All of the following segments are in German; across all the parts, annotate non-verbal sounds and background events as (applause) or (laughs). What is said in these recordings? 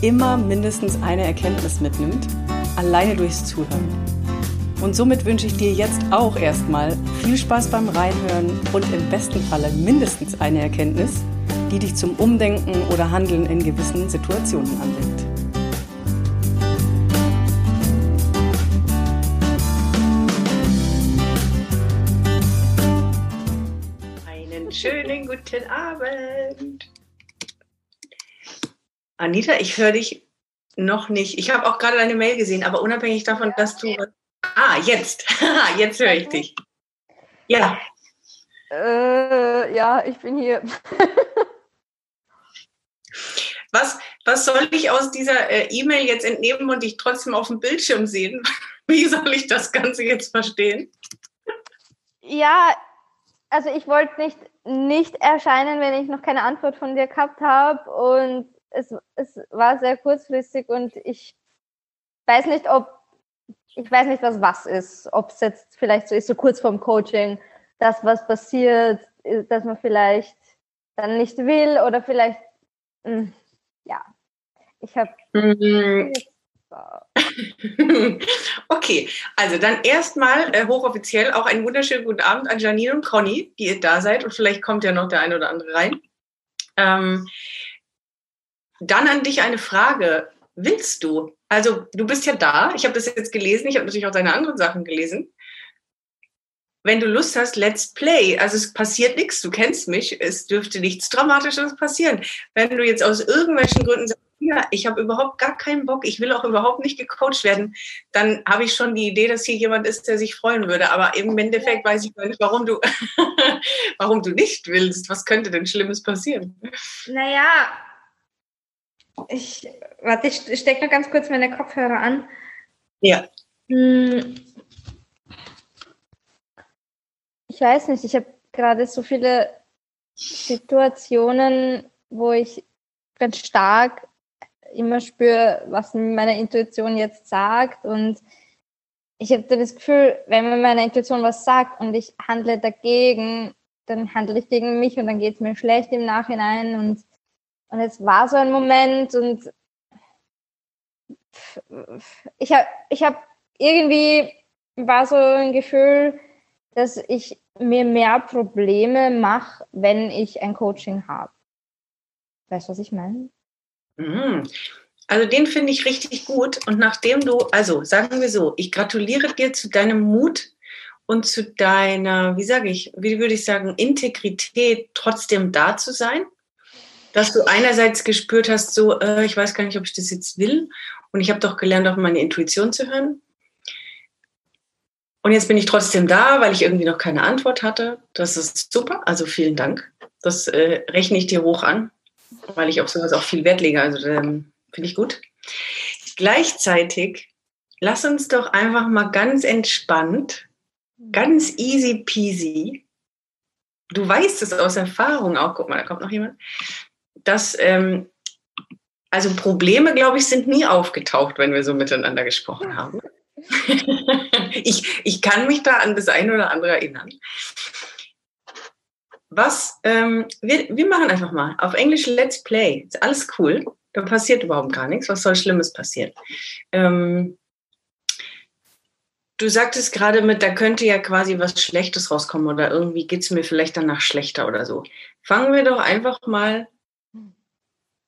immer mindestens eine Erkenntnis mitnimmt, alleine durchs Zuhören. Und somit wünsche ich dir jetzt auch erstmal viel Spaß beim Reinhören und im besten Falle mindestens eine Erkenntnis, die dich zum Umdenken oder Handeln in gewissen Situationen anregt. Einen schönen guten Abend. Anita, ich höre dich noch nicht. Ich habe auch gerade deine Mail gesehen, aber unabhängig davon, ja. dass du. Ah, jetzt. (laughs) jetzt höre ich dich. Ja. Äh, ja, ich bin hier. (laughs) was, was soll ich aus dieser äh, E-Mail jetzt entnehmen und dich trotzdem auf dem Bildschirm sehen? (laughs) Wie soll ich das Ganze jetzt verstehen? Ja, also ich wollte nicht, nicht erscheinen, wenn ich noch keine Antwort von dir gehabt habe. Und es, es war sehr kurzfristig und ich weiß nicht, ob, ich weiß nicht, was was ist. Ob es jetzt vielleicht so ist, so kurz vorm Coaching, dass was passiert, dass man vielleicht dann nicht will oder vielleicht, hm, ja, ich habe. Mhm. (laughs) Okay, also dann erstmal äh, hochoffiziell auch einen wunderschönen guten Abend an Janine und Conny, die ihr da seid und vielleicht kommt ja noch der eine oder andere rein. Ähm, dann an dich eine Frage. Willst du? Also du bist ja da. Ich habe das jetzt gelesen. Ich habe natürlich auch deine anderen Sachen gelesen. Wenn du Lust hast, let's play. Also es passiert nichts. Du kennst mich. Es dürfte nichts Dramatisches passieren. Wenn du jetzt aus irgendwelchen Gründen sagst, ja, ich habe überhaupt gar keinen Bock, ich will auch überhaupt nicht gecoacht werden, dann habe ich schon die Idee, dass hier jemand ist, der sich freuen würde. Aber im Endeffekt weiß ich gar nicht, warum du, (laughs) warum du nicht willst. Was könnte denn Schlimmes passieren? Naja, ich, warte, ich stecke noch ganz kurz meine Kopfhörer an. Ja. Hm. Ich weiß nicht, ich habe gerade so viele Situationen, wo ich ganz stark immer spüre, was meine Intuition jetzt sagt. Und ich habe das Gefühl, wenn mir meine Intuition was sagt und ich handle dagegen, dann handle ich gegen mich und dann geht es mir schlecht im Nachhinein. Und und es war so ein Moment und ich habe ich hab irgendwie war so ein Gefühl, dass ich mir mehr Probleme mache, wenn ich ein Coaching habe. Weißt du, was ich meine? Mhm. Also den finde ich richtig gut. Und nachdem du, also sagen wir so, ich gratuliere dir zu deinem Mut und zu deiner, wie sage ich, wie würde ich sagen, Integrität, trotzdem da zu sein dass du einerseits gespürt hast, so, äh, ich weiß gar nicht, ob ich das jetzt will. Und ich habe doch gelernt, auf meine Intuition zu hören. Und jetzt bin ich trotzdem da, weil ich irgendwie noch keine Antwort hatte. Das ist super. Also vielen Dank. Das äh, rechne ich dir hoch an, weil ich auf sowas auch viel Wert lege. Also ähm, finde ich gut. Gleichzeitig lass uns doch einfach mal ganz entspannt, ganz easy peasy. Du weißt es aus Erfahrung auch. Guck mal, da kommt noch jemand dass, ähm, also Probleme, glaube ich, sind nie aufgetaucht, wenn wir so miteinander gesprochen haben. (laughs) ich, ich kann mich da an das eine oder andere erinnern. Was, ähm, wir, wir machen einfach mal auf Englisch Let's Play. Ist alles cool. Da passiert überhaupt gar nichts. Was soll Schlimmes passieren? Ähm, du sagtest gerade mit, da könnte ja quasi was Schlechtes rauskommen oder irgendwie geht es mir vielleicht danach schlechter oder so. Fangen wir doch einfach mal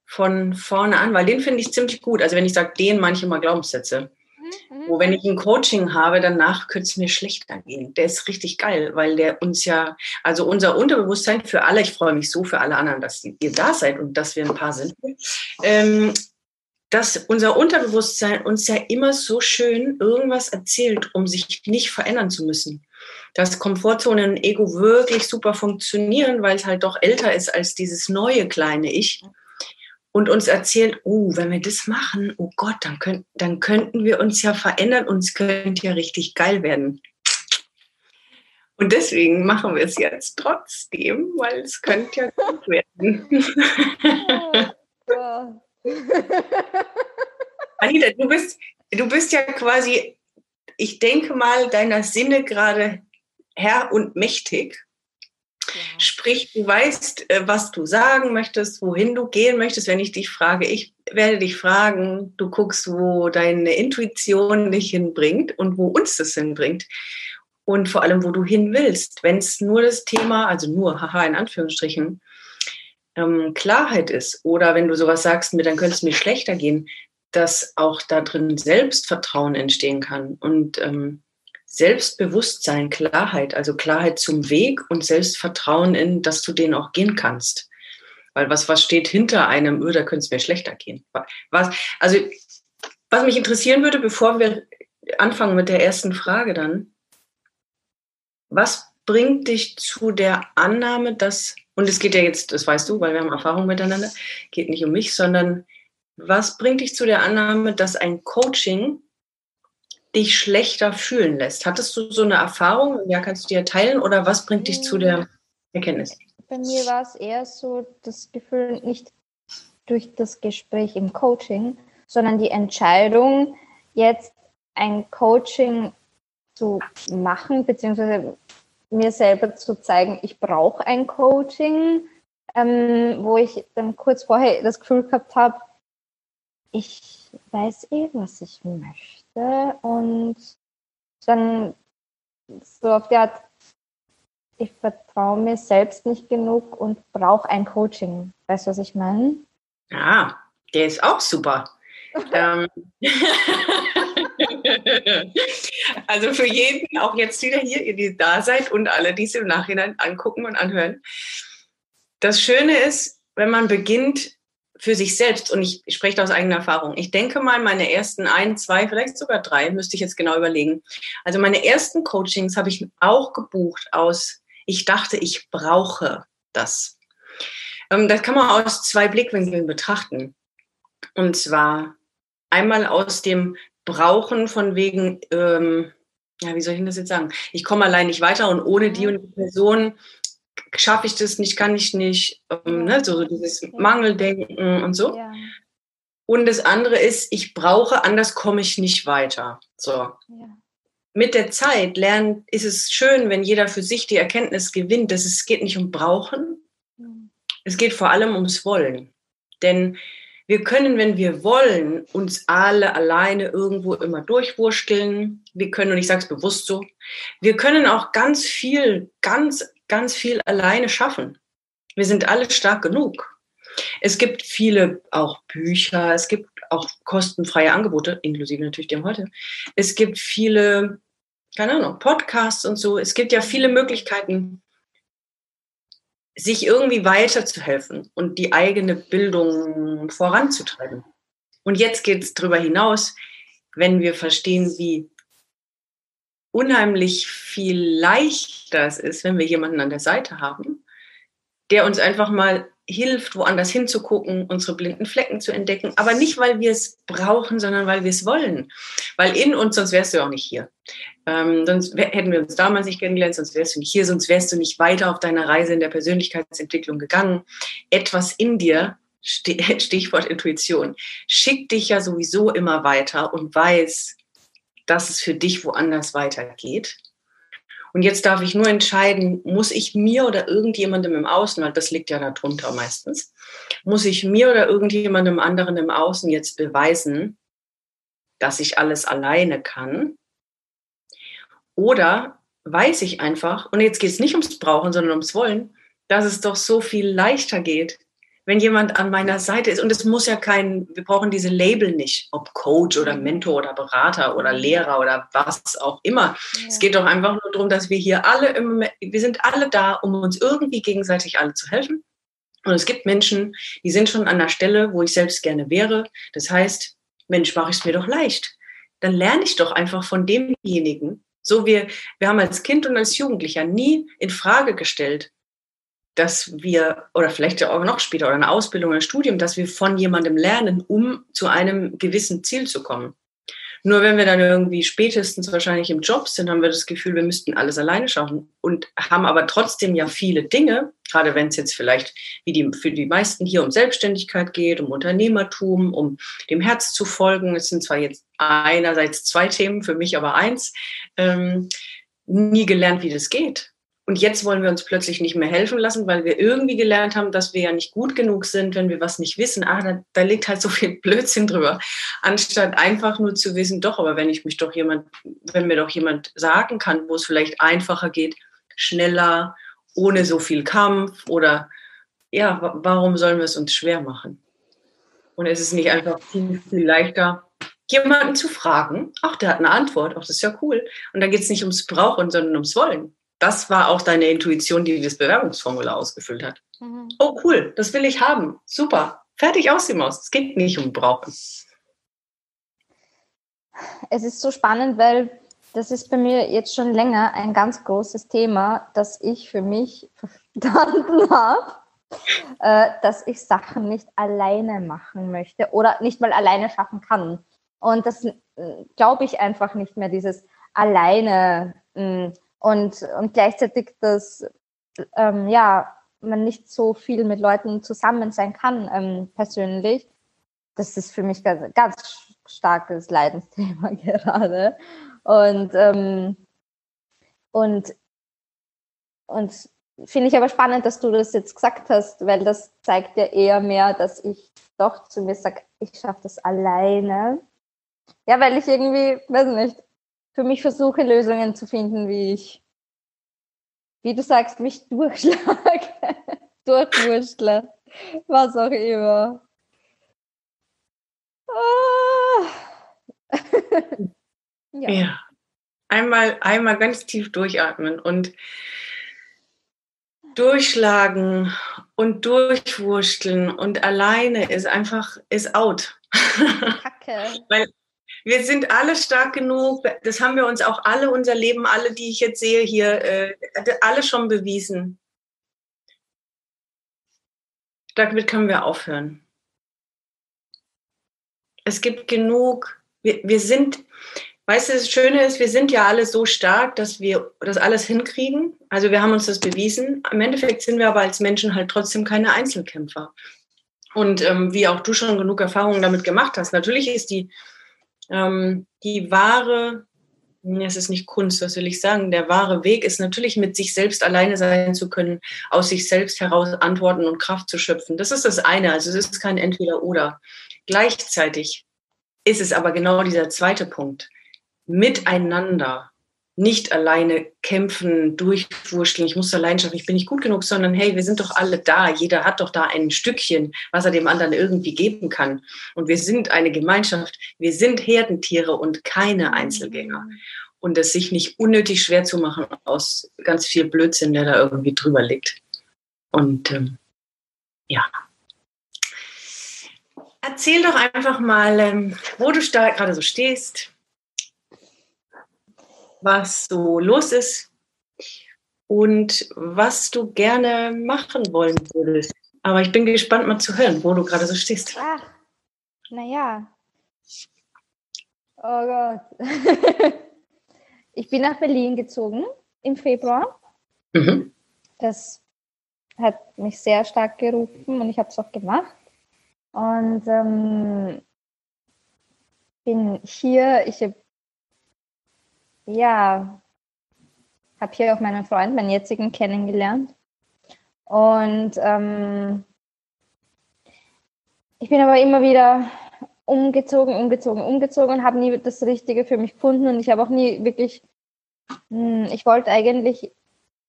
von vorne an, weil den finde ich ziemlich gut. Also wenn ich sage, den manche mal Glaubenssätze. Mhm. Wo wenn ich ein Coaching habe, danach könnte es mir schlechter gehen. Der ist richtig geil, weil der uns ja, also unser Unterbewusstsein für alle, ich freue mich so für alle anderen, dass ihr da seid und dass wir ein paar sind, ähm, dass unser Unterbewusstsein uns ja immer so schön irgendwas erzählt, um sich nicht verändern zu müssen. Dass Komfortzone und Ego wirklich super funktionieren, weil es halt doch älter ist als dieses neue kleine Ich und uns erzählt, oh, wenn wir das machen, oh Gott, dann, könnt, dann könnten wir uns ja verändern und es könnte ja richtig geil werden. Und deswegen machen wir es jetzt trotzdem, weil es könnte ja gut werden. (laughs) Anita, du bist, du bist ja quasi, ich denke mal, deiner Sinne gerade Herr und mächtig. Sprich, du weißt, äh, was du sagen möchtest, wohin du gehen möchtest. Wenn ich dich frage, ich werde dich fragen, du guckst, wo deine Intuition dich hinbringt und wo uns das hinbringt. Und vor allem, wo du hin willst. Wenn es nur das Thema, also nur, haha, in Anführungsstrichen, ähm, Klarheit ist. Oder wenn du sowas sagst, mir, dann könnte es mir schlechter gehen, dass auch da drin Selbstvertrauen entstehen kann. Und ähm, Selbstbewusstsein, Klarheit, also Klarheit zum Weg und Selbstvertrauen in, dass du den auch gehen kannst. Weil was, was steht hinter einem, öh, da könnte es mir schlechter gehen. Was, also, was mich interessieren würde, bevor wir anfangen mit der ersten Frage dann, was bringt dich zu der Annahme, dass, und es geht ja jetzt, das weißt du, weil wir haben Erfahrung miteinander, geht nicht um mich, sondern was bringt dich zu der Annahme, dass ein Coaching dich schlechter fühlen lässt. Hattest du so eine Erfahrung? Ja, kannst du dir teilen oder was bringt dich zu der Erkenntnis? Bei mir war es eher so das Gefühl, nicht durch das Gespräch im Coaching, sondern die Entscheidung, jetzt ein Coaching zu machen, beziehungsweise mir selber zu zeigen, ich brauche ein Coaching, ähm, wo ich dann kurz vorher das Gefühl gehabt habe, ich weiß eh, was ich möchte möchte und dann so auf die Art, ich vertraue mir selbst nicht genug und brauche ein Coaching. Weißt du, was ich meine? Ja, der ist auch super. (laughs) ähm. (laughs) also für jeden, auch jetzt wieder hier, ihr die da seid und alle, die es im Nachhinein angucken und anhören. Das Schöne ist, wenn man beginnt, für sich selbst, und ich, spreche aus eigener Erfahrung, ich denke mal, meine ersten ein, zwei, vielleicht sogar drei, müsste ich jetzt genau überlegen. Also meine ersten Coachings habe ich auch gebucht aus, ich dachte, ich brauche das. Ähm, das kann man aus zwei Blickwinkeln betrachten. Und zwar einmal aus dem Brauchen von wegen, ähm, ja, wie soll ich das jetzt sagen? Ich komme allein nicht weiter und ohne die und die Person schaffe ich das nicht, kann ich nicht, ähm, ne, so, dieses Mangeldenken und so. Ja. Und das andere ist, ich brauche, anders komme ich nicht weiter. So. Ja. Mit der Zeit lernen, ist es schön, wenn jeder für sich die Erkenntnis gewinnt, dass es geht nicht um Brauchen, mhm. es geht vor allem ums Wollen. Denn wir können, wenn wir wollen, uns alle alleine irgendwo immer durchwursteln. Wir können, und ich sage es bewusst so, wir können auch ganz viel, ganz ganz viel alleine schaffen. Wir sind alle stark genug. Es gibt viele auch Bücher, es gibt auch kostenfreie Angebote, inklusive natürlich dem heute. Es gibt viele, keine Ahnung, Podcasts und so. Es gibt ja viele Möglichkeiten, sich irgendwie weiterzuhelfen und die eigene Bildung voranzutreiben. Und jetzt geht es darüber hinaus, wenn wir verstehen, wie unheimlich viel leichter es ist, wenn wir jemanden an der Seite haben, der uns einfach mal hilft, woanders hinzugucken, unsere blinden Flecken zu entdecken. Aber nicht, weil wir es brauchen, sondern weil wir es wollen. Weil in uns, sonst wärst du auch nicht hier. Ähm, sonst hätten wir uns damals nicht kennengelernt, sonst wärst du nicht hier, sonst wärst du nicht weiter auf deiner Reise in der Persönlichkeitsentwicklung gegangen. Etwas in dir, (laughs) Stichwort Intuition, schickt dich ja sowieso immer weiter und weiß, dass es für dich woanders weitergeht. Und jetzt darf ich nur entscheiden, muss ich mir oder irgendjemandem im Außen, weil das liegt ja darunter meistens, muss ich mir oder irgendjemandem anderen im Außen jetzt beweisen, dass ich alles alleine kann? Oder weiß ich einfach, und jetzt geht es nicht ums Brauchen, sondern ums Wollen, dass es doch so viel leichter geht, wenn jemand an meiner Seite ist. Und es muss ja kein, wir brauchen diese Label nicht, ob Coach oder Mentor oder Berater oder Lehrer oder was auch immer. Ja. Es geht doch einfach nur darum, dass wir hier alle, im, wir sind alle da, um uns irgendwie gegenseitig alle zu helfen. Und es gibt Menschen, die sind schon an der Stelle, wo ich selbst gerne wäre. Das heißt, Mensch, mache ich es mir doch leicht. Dann lerne ich doch einfach von demjenigen. So wir, wir haben als Kind und als Jugendlicher nie in Frage gestellt, dass wir, oder vielleicht auch noch später, oder eine Ausbildung, ein Studium, dass wir von jemandem lernen, um zu einem gewissen Ziel zu kommen. Nur wenn wir dann irgendwie spätestens wahrscheinlich im Job sind, haben wir das Gefühl, wir müssten alles alleine schaffen und haben aber trotzdem ja viele Dinge, gerade wenn es jetzt vielleicht wie die, für die meisten hier um Selbstständigkeit geht, um Unternehmertum, um dem Herz zu folgen. Es sind zwar jetzt einerseits zwei Themen, für mich aber eins, ähm, nie gelernt, wie das geht. Und jetzt wollen wir uns plötzlich nicht mehr helfen lassen, weil wir irgendwie gelernt haben, dass wir ja nicht gut genug sind, wenn wir was nicht wissen. Ah, da, da liegt halt so viel (laughs) Blödsinn drüber. Anstatt einfach nur zu wissen, doch, aber wenn ich mich doch jemand, wenn mir doch jemand sagen kann, wo es vielleicht einfacher geht, schneller, ohne so viel Kampf oder ja, warum sollen wir es uns schwer machen? Und es ist nicht einfach viel, viel leichter, jemanden zu fragen. Ach, der hat eine Antwort. Ach, das ist ja cool. Und dann geht es nicht ums Brauchen, sondern ums Wollen das war auch deine Intuition, die das Bewerbungsformular ausgefüllt hat. Mhm. Oh, cool, das will ich haben. Super. Fertig aus die Maus. Es geht nicht um Brauchen. Es ist so spannend, weil das ist bei mir jetzt schon länger ein ganz großes Thema, das ich für mich verstanden (laughs) habe, äh, dass ich Sachen nicht alleine machen möchte oder nicht mal alleine schaffen kann. Und das äh, glaube ich einfach nicht mehr, dieses alleine. Mh, hm, und, und gleichzeitig, dass ähm, ja, man nicht so viel mit Leuten zusammen sein kann ähm, persönlich. Das ist für mich ganz, ganz starkes Leidensthema (laughs) gerade. Und, ähm, und, und finde ich aber spannend, dass du das jetzt gesagt hast, weil das zeigt ja eher mehr, dass ich doch zu mir sage, ich schaffe das alleine. Ja, weil ich irgendwie, weiß nicht, für mich versuche, Lösungen zu finden, wie ich, wie du sagst, mich durchschlage, (laughs) durchwurstle, was auch immer. Ah. (laughs) ja. ja. Einmal, einmal ganz tief durchatmen und durchschlagen und durchwursteln und alleine ist einfach, ist out. (laughs) Kacke. Weil wir sind alle stark genug. Das haben wir uns auch alle unser Leben, alle, die ich jetzt sehe hier, äh, alle schon bewiesen. Damit können wir aufhören. Es gibt genug. Wir, wir sind, weißt du, das Schöne ist, wir sind ja alle so stark, dass wir das alles hinkriegen. Also wir haben uns das bewiesen. Im Endeffekt sind wir aber als Menschen halt trotzdem keine Einzelkämpfer. Und ähm, wie auch du schon genug Erfahrungen damit gemacht hast, natürlich ist die ähm, die wahre, es ist nicht Kunst, was will ich sagen, der wahre Weg ist natürlich mit sich selbst alleine sein zu können, aus sich selbst heraus Antworten und Kraft zu schöpfen. Das ist das eine, also es ist kein Entweder-Oder. Gleichzeitig ist es aber genau dieser zweite Punkt. Miteinander nicht alleine kämpfen, durchwurschteln, ich muss allein schaffen, ich bin nicht gut genug, sondern hey, wir sind doch alle da. Jeder hat doch da ein Stückchen, was er dem anderen irgendwie geben kann. Und wir sind eine Gemeinschaft. Wir sind Herdentiere und keine Einzelgänger. Und es sich nicht unnötig schwer zu machen aus ganz viel Blödsinn, der da irgendwie drüber liegt. Und ähm, ja. Erzähl doch einfach mal, ähm, wo du da gerade so stehst, was so los ist und was du gerne machen wollen würdest. Aber ich bin gespannt mal zu hören, wo du gerade so stehst. Ach, naja. Oh Gott. (laughs) ich bin nach Berlin gezogen im Februar. Mhm. Das hat mich sehr stark gerufen und ich habe es auch gemacht. Und ähm, bin hier, ich habe ja, habe hier auch meinen Freund, meinen jetzigen, kennengelernt. Und ähm, ich bin aber immer wieder umgezogen, umgezogen, umgezogen und habe nie das Richtige für mich gefunden. Und ich habe auch nie wirklich, hm, ich wollte eigentlich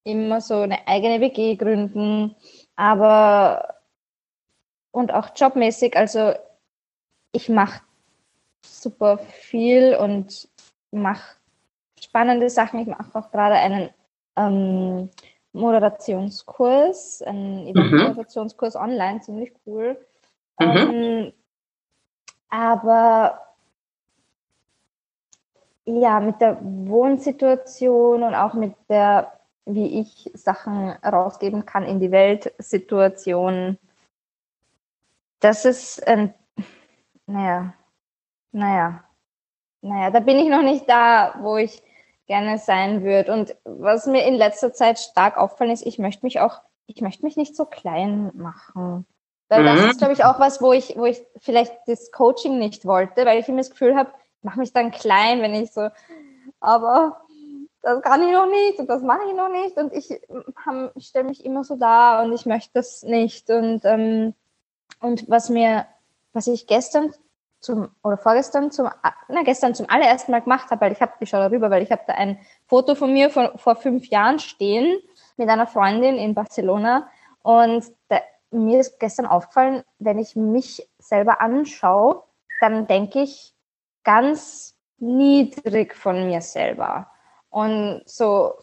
immer so eine eigene WG gründen, aber und auch jobmäßig, also ich mache super viel und mache spannende Sachen. Ich mache auch gerade einen ähm, Moderationskurs, einen mhm. Event-Moderationskurs mhm. online, ziemlich cool. Mhm. Ähm, aber ja, mit der Wohnsituation und auch mit der wie ich Sachen rausgeben kann in die Weltsituation. Das ist, ein, naja, naja, naja, da bin ich noch nicht da, wo ich gerne sein würde. Und was mir in letzter Zeit stark auffallen ist, ich möchte mich auch, ich möchte mich nicht so klein machen. Weil mhm. das ist, glaube ich, auch was, wo ich, wo ich vielleicht das Coaching nicht wollte, weil ich immer das Gefühl habe, ich mache mich dann klein, wenn ich so, aber das kann ich noch nicht und das mache ich noch nicht und ich, ich stelle mich immer so da und ich möchte das nicht. Und, ähm, und was mir, was ich gestern zum, oder vorgestern zum, na, gestern zum allerersten Mal gemacht habe, weil ich habe, ich schaue darüber, weil ich habe da ein Foto von mir von, vor fünf Jahren stehen mit einer Freundin in Barcelona und da, mir ist gestern aufgefallen, wenn ich mich selber anschaue, dann denke ich ganz niedrig von mir selber. Und so,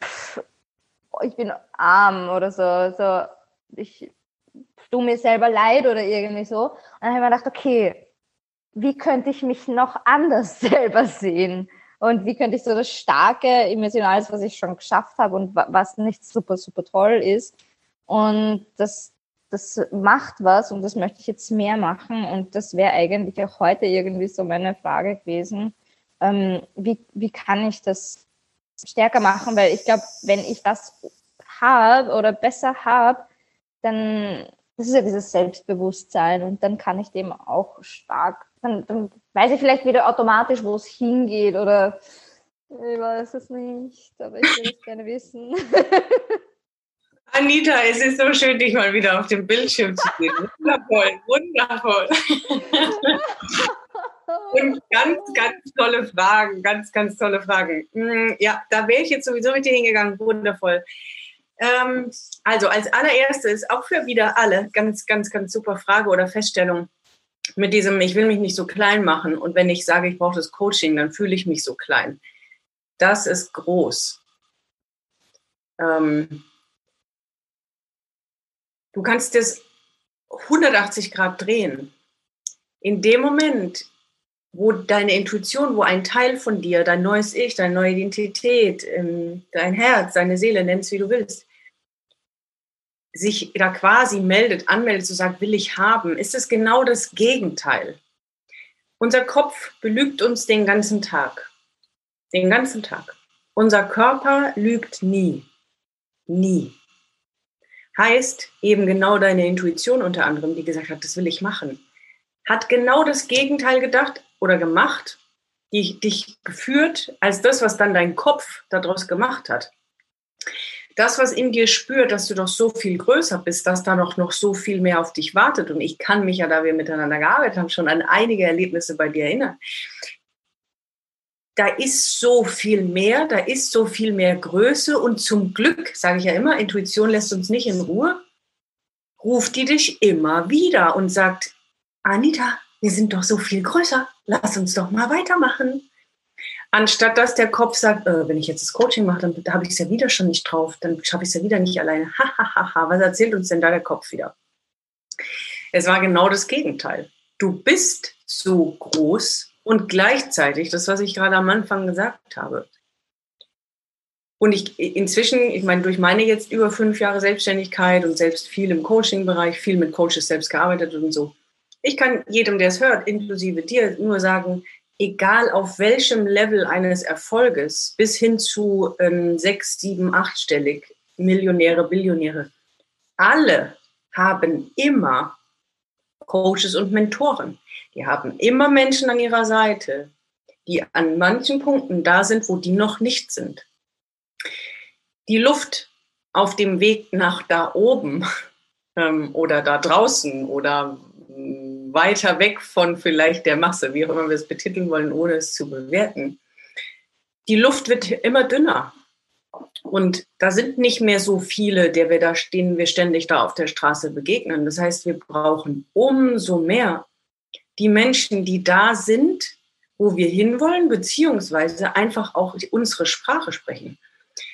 pff, ich bin arm oder so, so ich tue mir selber leid oder irgendwie so. Und dann habe ich mir gedacht, okay, wie könnte ich mich noch anders (laughs) selber sehen? Und wie könnte ich so das starke, emotionales, was ich schon geschafft habe und was nicht super, super toll ist. Und das, das macht was und das möchte ich jetzt mehr machen. Und das wäre eigentlich auch heute irgendwie so meine Frage gewesen. Ähm, wie, wie kann ich das stärker machen? Weil ich glaube, wenn ich das habe oder besser habe, dann das ist ja dieses Selbstbewusstsein und dann kann ich dem auch stark, dann, dann weiß ich vielleicht wieder automatisch, wo es hingeht oder ich weiß es nicht, aber ich will es (laughs) gerne wissen. Anita, es ist so schön, dich mal wieder auf dem Bildschirm zu sehen. Wundervoll, wundervoll. Und ganz, ganz tolle Fragen, ganz, ganz tolle Fragen. Hm, ja, da wäre ich jetzt sowieso mit dir hingegangen. Wundervoll. Ähm, also als allererstes, auch für wieder alle, ganz, ganz, ganz super Frage oder Feststellung mit diesem, ich will mich nicht so klein machen und wenn ich sage, ich brauche das Coaching, dann fühle ich mich so klein. Das ist groß. Ähm, du kannst das 180 Grad drehen. In dem Moment, wo deine Intuition, wo ein Teil von dir, dein neues Ich, deine neue Identität, ähm, dein Herz, deine Seele, nennst wie du willst, sich da quasi meldet, anmeldet, so sagt, will ich haben, ist es genau das Gegenteil. Unser Kopf belügt uns den ganzen Tag. Den ganzen Tag. Unser Körper lügt nie. Nie. Heißt eben genau deine Intuition unter anderem, die gesagt hat, das will ich machen, hat genau das Gegenteil gedacht oder gemacht, die dich geführt als das, was dann dein Kopf daraus gemacht hat das, was in dir spürt, dass du doch so viel größer bist, dass da noch, noch so viel mehr auf dich wartet. Und ich kann mich ja, da wir miteinander gearbeitet haben, schon an einige Erlebnisse bei dir erinnern. Da ist so viel mehr, da ist so viel mehr Größe und zum Glück, sage ich ja immer, Intuition lässt uns nicht in Ruhe, ruft die dich immer wieder und sagt, Anita, wir sind doch so viel größer, lass uns doch mal weitermachen. Anstatt dass der Kopf sagt, äh, wenn ich jetzt das Coaching mache, dann habe ich es ja wieder schon nicht drauf, dann schaffe ich es ja wieder nicht alleine. Hahaha, was erzählt uns denn da der Kopf wieder? Es war genau das Gegenteil. Du bist so groß und gleichzeitig, das, was ich gerade am Anfang gesagt habe. Und ich inzwischen, ich meine, durch meine jetzt über fünf Jahre Selbstständigkeit und selbst viel im Coaching-Bereich, viel mit Coaches selbst gearbeitet und so. Ich kann jedem, der es hört, inklusive dir, nur sagen, egal auf welchem Level eines Erfolges, bis hin zu ähm, sechs, sieben, achtstellig, Millionäre, Billionäre, alle haben immer Coaches und Mentoren. Die haben immer Menschen an ihrer Seite, die an manchen Punkten da sind, wo die noch nicht sind. Die Luft auf dem Weg nach da oben (laughs) ähm, oder da draußen oder weiter weg von vielleicht der Masse, wie auch immer wir es betiteln wollen, ohne es zu bewerten. Die Luft wird immer dünner. Und da sind nicht mehr so viele, der wir da stehen, wir ständig da auf der Straße begegnen. Das heißt, wir brauchen umso mehr die Menschen, die da sind, wo wir hinwollen, beziehungsweise einfach auch unsere Sprache sprechen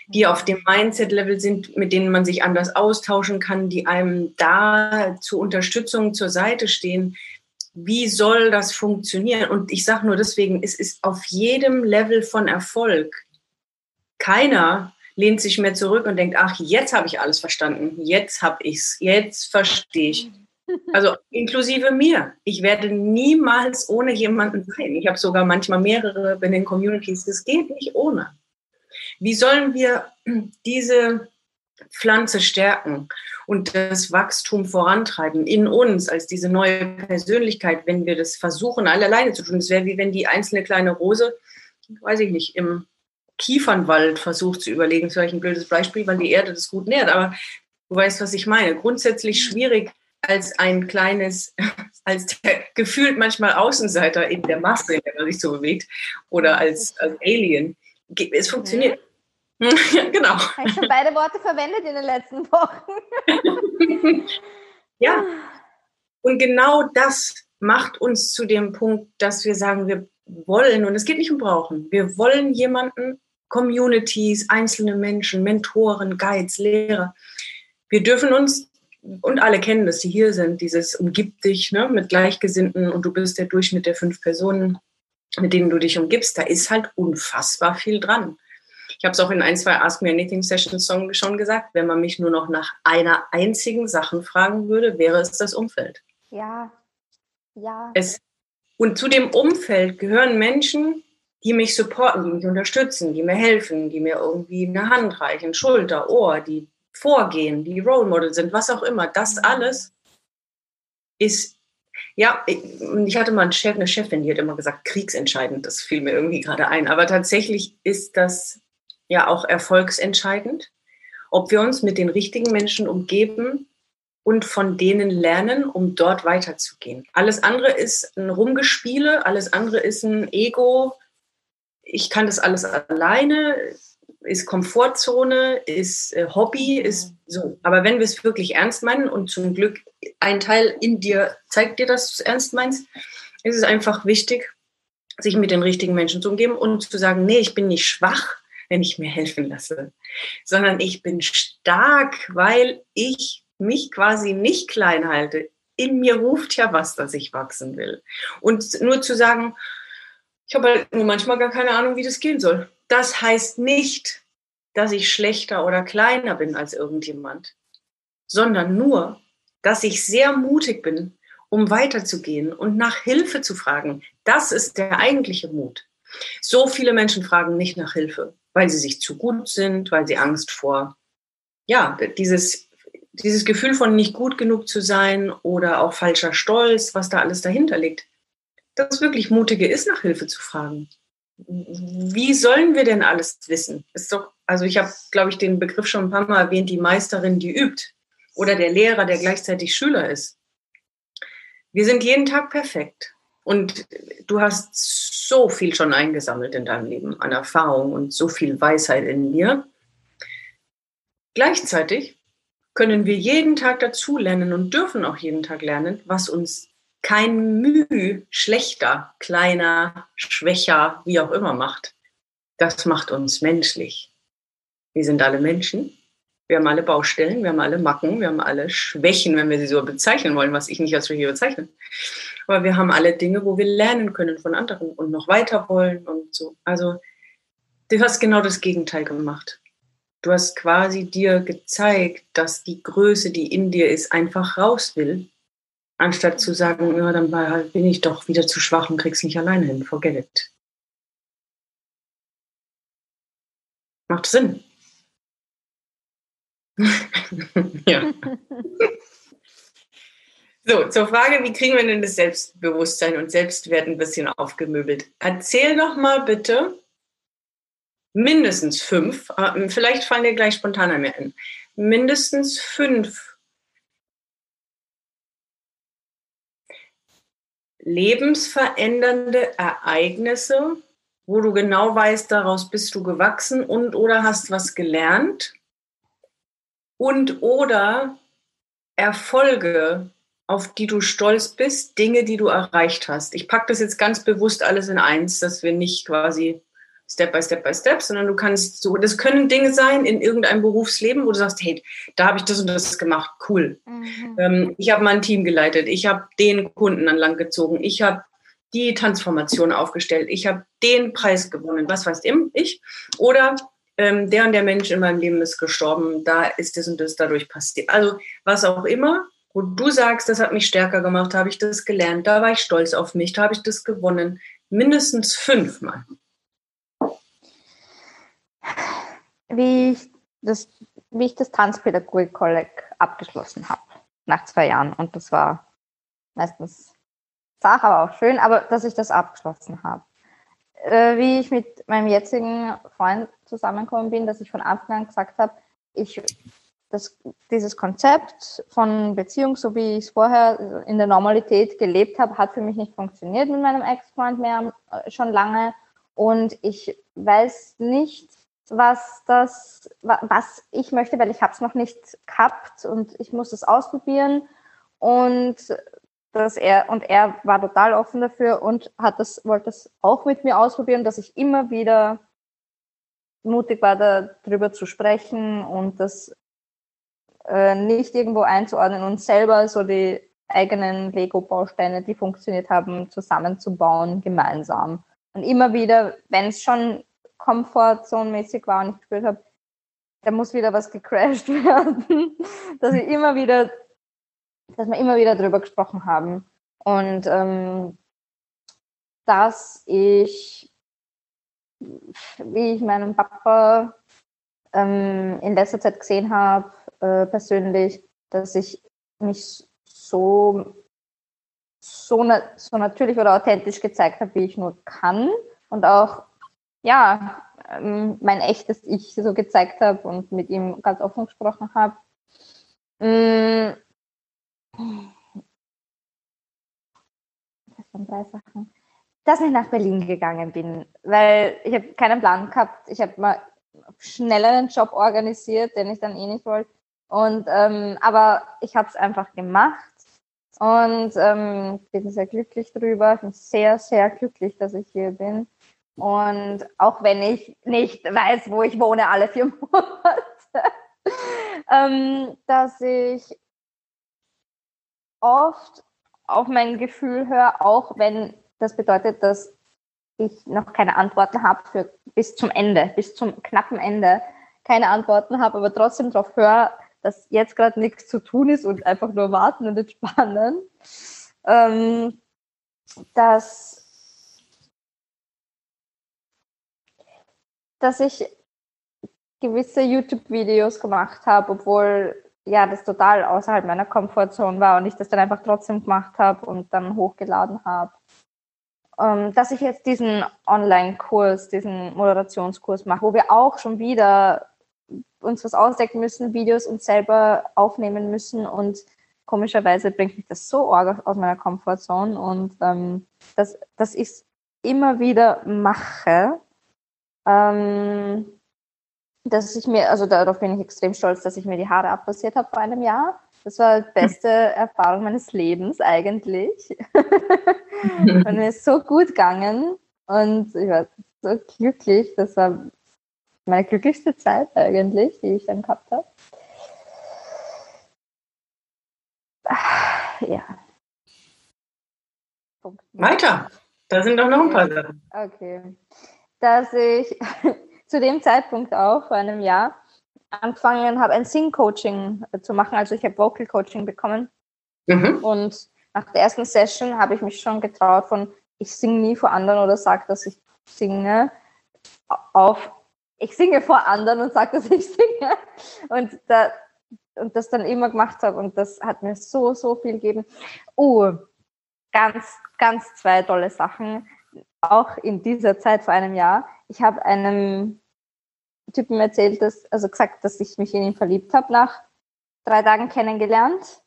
die auf dem Mindset-Level sind, mit denen man sich anders austauschen kann, die einem da zur Unterstützung zur Seite stehen. Wie soll das funktionieren? Und ich sage nur deswegen, es ist auf jedem Level von Erfolg keiner, lehnt sich mehr zurück und denkt, ach, jetzt habe ich alles verstanden, jetzt habe ich es, jetzt verstehe ich. Also inklusive mir. Ich werde niemals ohne jemanden sein. Ich habe sogar manchmal mehrere in den Communities. Das geht nicht ohne. Wie sollen wir diese Pflanze stärken und das Wachstum vorantreiben in uns als diese neue Persönlichkeit, wenn wir das versuchen, alle alleine zu tun? Es wäre wie wenn die einzelne kleine Rose, weiß ich nicht, im Kiefernwald versucht zu überlegen. Das ist vielleicht ein blödes Beispiel, weil die Erde das gut nährt, aber du weißt, was ich meine. Grundsätzlich schwierig als ein kleines, (laughs) als der gefühlt manchmal Außenseiter in der Masse, in der man sich so bewegt, oder als, als Alien. Es funktioniert. Mhm. (laughs) genau. Habe ich schon beide Worte verwendet in den letzten Wochen. (laughs) ja. Und genau das macht uns zu dem Punkt, dass wir sagen, wir wollen, und es geht nicht um brauchen, wir wollen jemanden, Communities, einzelne Menschen, Mentoren, Guides, Lehrer. Wir dürfen uns, und alle kennen das, die hier sind, dieses umgibt dich ne, mit Gleichgesinnten und du bist der Durchschnitt der fünf Personen, mit denen du dich umgibst. Da ist halt unfassbar viel dran. Ich habe es auch in ein, zwei Ask Me Anything Sessions schon gesagt, wenn man mich nur noch nach einer einzigen Sache fragen würde, wäre es das Umfeld. Ja, ja. Es, und zu dem Umfeld gehören Menschen, die mich supporten, die mich unterstützen, die mir helfen, die mir irgendwie eine Hand reichen, Schulter, Ohr, die vorgehen, die Role Model sind, was auch immer. Das mhm. alles ist, ja, ich hatte mal einen Chef, eine Chefin, die hat immer gesagt, kriegsentscheidend, das fiel mir irgendwie gerade ein. Aber tatsächlich ist das ja auch erfolgsentscheidend, ob wir uns mit den richtigen Menschen umgeben und von denen lernen, um dort weiterzugehen. Alles andere ist ein Rumgespiele, alles andere ist ein Ego, ich kann das alles alleine, ist Komfortzone, ist äh, Hobby, ist so. Aber wenn wir es wirklich ernst meinen und zum Glück ein Teil in dir zeigt dir, dass du es ernst meinst, ist es einfach wichtig, sich mit den richtigen Menschen zu umgeben und zu sagen, nee, ich bin nicht schwach, wenn ich mir helfen lasse, sondern ich bin stark, weil ich mich quasi nicht klein halte. In mir ruft ja was, dass ich wachsen will. Und nur zu sagen, ich habe halt nur manchmal gar keine Ahnung, wie das gehen soll. Das heißt nicht, dass ich schlechter oder kleiner bin als irgendjemand, sondern nur, dass ich sehr mutig bin, um weiterzugehen und nach Hilfe zu fragen. Das ist der eigentliche Mut. So viele Menschen fragen nicht nach Hilfe, weil sie sich zu gut sind, weil sie Angst vor, ja, dieses, dieses Gefühl von nicht gut genug zu sein oder auch falscher Stolz, was da alles dahinter liegt das wirklich Mutige ist, nach Hilfe zu fragen. Wie sollen wir denn alles wissen? Ist doch, also ich habe, glaube ich, den Begriff schon ein paar Mal erwähnt, die Meisterin, die übt. Oder der Lehrer, der gleichzeitig Schüler ist. Wir sind jeden Tag perfekt. Und du hast so viel schon eingesammelt in deinem Leben an Erfahrung und so viel Weisheit in dir. Gleichzeitig können wir jeden Tag dazu lernen und dürfen auch jeden Tag lernen, was uns kein Mühe schlechter, kleiner, schwächer, wie auch immer macht. Das macht uns menschlich. Wir sind alle Menschen. Wir haben alle Baustellen, wir haben alle Macken, wir haben alle Schwächen, wenn wir sie so bezeichnen wollen, was ich nicht als Schwäche bezeichne. Aber wir haben alle Dinge, wo wir lernen können von anderen und noch weiter wollen und so. Also, du hast genau das Gegenteil gemacht. Du hast quasi dir gezeigt, dass die Größe, die in dir ist, einfach raus will Anstatt zu sagen, ja, dann bin ich doch wieder zu schwach und krieg's nicht alleine hin. Forget it. Macht Sinn. (laughs) ja. So, zur Frage, wie kriegen wir denn das Selbstbewusstsein und Selbstwert ein bisschen aufgemöbelt? Erzähl doch mal bitte mindestens fünf, äh, vielleicht fallen dir gleich spontaner mehr ein, mindestens fünf lebensverändernde Ereignisse, wo du genau weißt, daraus bist du gewachsen und oder hast was gelernt und oder Erfolge, auf die du stolz bist, Dinge, die du erreicht hast. Ich packe das jetzt ganz bewusst alles in eins, dass wir nicht quasi Step by Step by Step, sondern du kannst so, das können Dinge sein in irgendeinem Berufsleben, wo du sagst, hey, da habe ich das und das gemacht, cool. Mhm. Ähm, ich habe mein Team geleitet, ich habe den Kunden an Land gezogen, ich habe die Transformation aufgestellt, ich habe den Preis gewonnen, was weiß ich. Oder ähm, der und der Mensch in meinem Leben ist gestorben, da ist das und das dadurch passiert. Also was auch immer, wo du sagst, das hat mich stärker gemacht, habe ich das gelernt, da war ich stolz auf mich, da habe ich das gewonnen. Mindestens fünfmal. Wie ich das, wie ich das Tanzpädagogik-Kolleg abgeschlossen habe, nach zwei Jahren. Und das war meistens Sache, aber auch schön, aber dass ich das abgeschlossen habe. Äh, wie ich mit meinem jetzigen Freund zusammengekommen bin, dass ich von Anfang an gesagt habe, ich das, dieses Konzept von Beziehung, so wie ich es vorher in der Normalität gelebt habe, hat für mich nicht funktioniert mit meinem Ex-Freund mehr äh, schon lange. Und ich weiß nicht, was das, was ich möchte, weil ich habe es noch nicht gehabt und ich muss es ausprobieren. Und dass er und er war total offen dafür und hat das, wollte das auch mit mir ausprobieren, dass ich immer wieder mutig war, darüber zu sprechen und das äh, nicht irgendwo einzuordnen und selber so die eigenen Lego-Bausteine, die funktioniert haben, zusammenzubauen, gemeinsam. Und immer wieder, wenn es schon Komfortzone-mäßig war und ich gespürt habe, da muss wieder was gecrashed (laughs) werden, dass ich immer wieder dass wir immer wieder darüber gesprochen haben. Und ähm, dass ich, wie ich meinen Papa ähm, in letzter Zeit gesehen habe, äh, persönlich, dass ich mich so, so, na so natürlich oder authentisch gezeigt habe, wie ich nur kann. Und auch, ja, ähm, mein echtes Ich so gezeigt habe und mit ihm ganz offen gesprochen habe. Mm, das waren drei Sachen. Dass ich nach Berlin gegangen bin, weil ich habe keinen Plan gehabt. Ich habe mal schnell einen Job organisiert, den ich dann eh nicht wollte. Und ähm, aber ich habe es einfach gemacht und ähm, bin sehr glücklich drüber. Ich bin sehr, sehr glücklich, dass ich hier bin. Und auch wenn ich nicht weiß, wo ich wohne alle vier (laughs) Monate, ähm, dass ich oft auf mein Gefühl höre, auch wenn das bedeutet, dass ich noch keine Antworten habe für bis zum Ende, bis zum knappen Ende keine Antworten habe, aber trotzdem darauf höre, dass jetzt gerade nichts zu tun ist und einfach nur warten und entspannen. Ähm, dass, dass ich gewisse YouTube-Videos gemacht habe, obwohl ja, das total außerhalb meiner Komfortzone war und ich das dann einfach trotzdem gemacht habe und dann hochgeladen habe. Ähm, dass ich jetzt diesen Online-Kurs, diesen Moderationskurs mache, wo wir auch schon wieder uns was ausdecken müssen, Videos uns selber aufnehmen müssen und komischerweise bringt mich das so arg aus meiner Komfortzone und ähm, dass, dass ich es immer wieder mache. Ähm, dass ich mir, also darauf bin ich extrem stolz, dass ich mir die Haare abrasiert habe vor einem Jahr. Das war die beste (laughs) Erfahrung meines Lebens eigentlich. (laughs) und mir ist so gut gegangen und ich war so glücklich. Das war meine glücklichste Zeit eigentlich, die ich dann gehabt habe. Ja. Weiter. Da sind doch noch ein paar Sachen. Okay. Dass ich (laughs) zu dem Zeitpunkt auch, vor einem Jahr, angefangen habe, ein Sing-Coaching zu machen. Also ich habe Vocal-Coaching bekommen. Mhm. Und nach der ersten Session habe ich mich schon getraut von, ich singe nie vor anderen oder sage, dass ich singe, auf, ich singe vor anderen und sage, dass ich (laughs) singe. Und, da, und das dann immer gemacht habe. Und das hat mir so, so viel gegeben. Oh, ganz, ganz zwei tolle Sachen. Auch in dieser Zeit vor einem Jahr ich habe einem Typen erzählt, dass, also gesagt, dass ich mich in ihn verliebt habe, nach drei Tagen kennengelernt.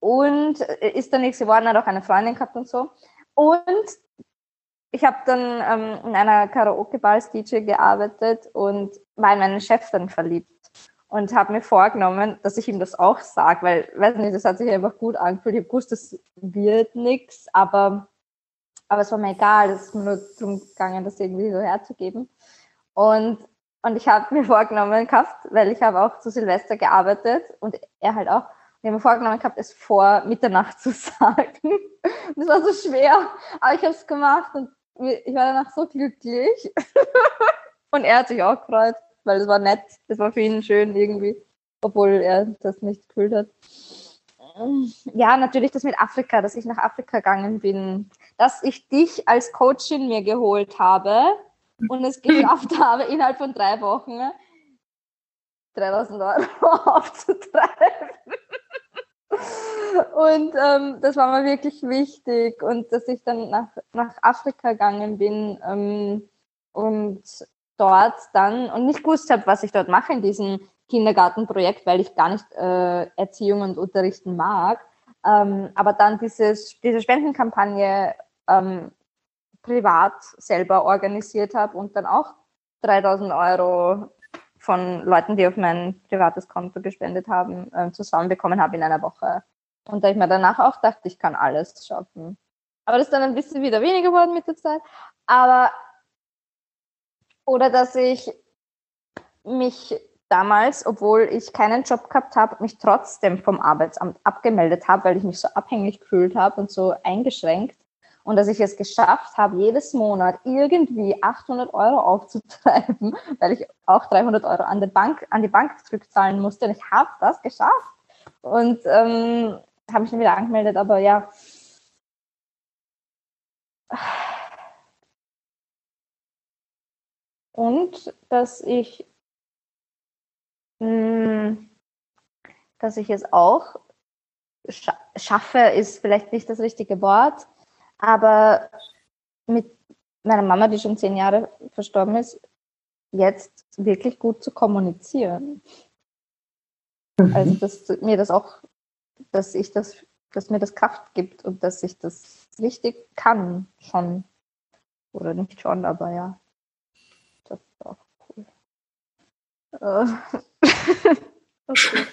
Und ist dann nichts geworden, hat auch eine Freundin gehabt und so. Und ich habe dann ähm, in einer Karaoke-Bar als DJ gearbeitet und war in meinen Chef dann verliebt. Und habe mir vorgenommen, dass ich ihm das auch sage, weil, weiß nicht, das hat sich einfach gut angefühlt. Ich habe gewusst, das wird nichts, aber aber es war mir egal, es ist nur darum gegangen, das irgendwie so herzugeben. Und, und ich habe mir vorgenommen gehabt, weil ich habe auch zu Silvester gearbeitet und er halt auch, ich habe mir vorgenommen gehabt, es vor Mitternacht (laughs) zu sagen. das war so schwer, aber ich habe es gemacht und ich war danach so glücklich. (laughs) und er hat sich auch gefreut. weil es war nett, es war für ihn schön irgendwie, obwohl er das nicht gefühlt hat. Ja, natürlich das mit Afrika, dass ich nach Afrika gegangen bin, dass ich dich als Coachin mir geholt habe und es geschafft habe, (laughs) innerhalb von drei Wochen 3000 Euro (laughs) aufzutreiben. Und ähm, das war mir wirklich wichtig. Und dass ich dann nach, nach Afrika gegangen bin ähm, und dort dann und nicht gewusst habe, was ich dort mache in diesem Kindergartenprojekt, weil ich gar nicht äh, Erziehung und Unterrichten mag. Ähm, aber dann dieses, diese Spendenkampagne ähm, privat selber organisiert habe und dann auch 3000 Euro von Leuten, die auf mein privates Konto gespendet haben, ähm, zusammenbekommen habe in einer Woche. Und da ich mir danach auch dachte, ich kann alles schaffen. Aber das ist dann ein bisschen wieder weniger geworden mit der Zeit. Aber, oder dass ich mich damals, obwohl ich keinen Job gehabt habe, mich trotzdem vom Arbeitsamt abgemeldet habe, weil ich mich so abhängig gefühlt habe und so eingeschränkt und dass ich es geschafft habe, jedes Monat irgendwie 800 Euro aufzutreiben, (laughs) weil ich auch 300 Euro an, der Bank, an die Bank zurückzahlen musste. Und ich habe das geschafft. Und ähm, habe mich dann wieder angemeldet, aber ja. Und dass ich, mh, hm, dass ich es auch scha schaffe, ist vielleicht nicht das richtige Wort, aber mit meiner Mama, die schon zehn Jahre verstorben ist, jetzt wirklich gut zu kommunizieren. Mhm. Also, dass mir das auch, dass ich das, dass mir das Kraft gibt und dass ich das richtig kann, schon. Oder nicht schon, aber ja. Das ist auch cool. Äh. (laughs) okay.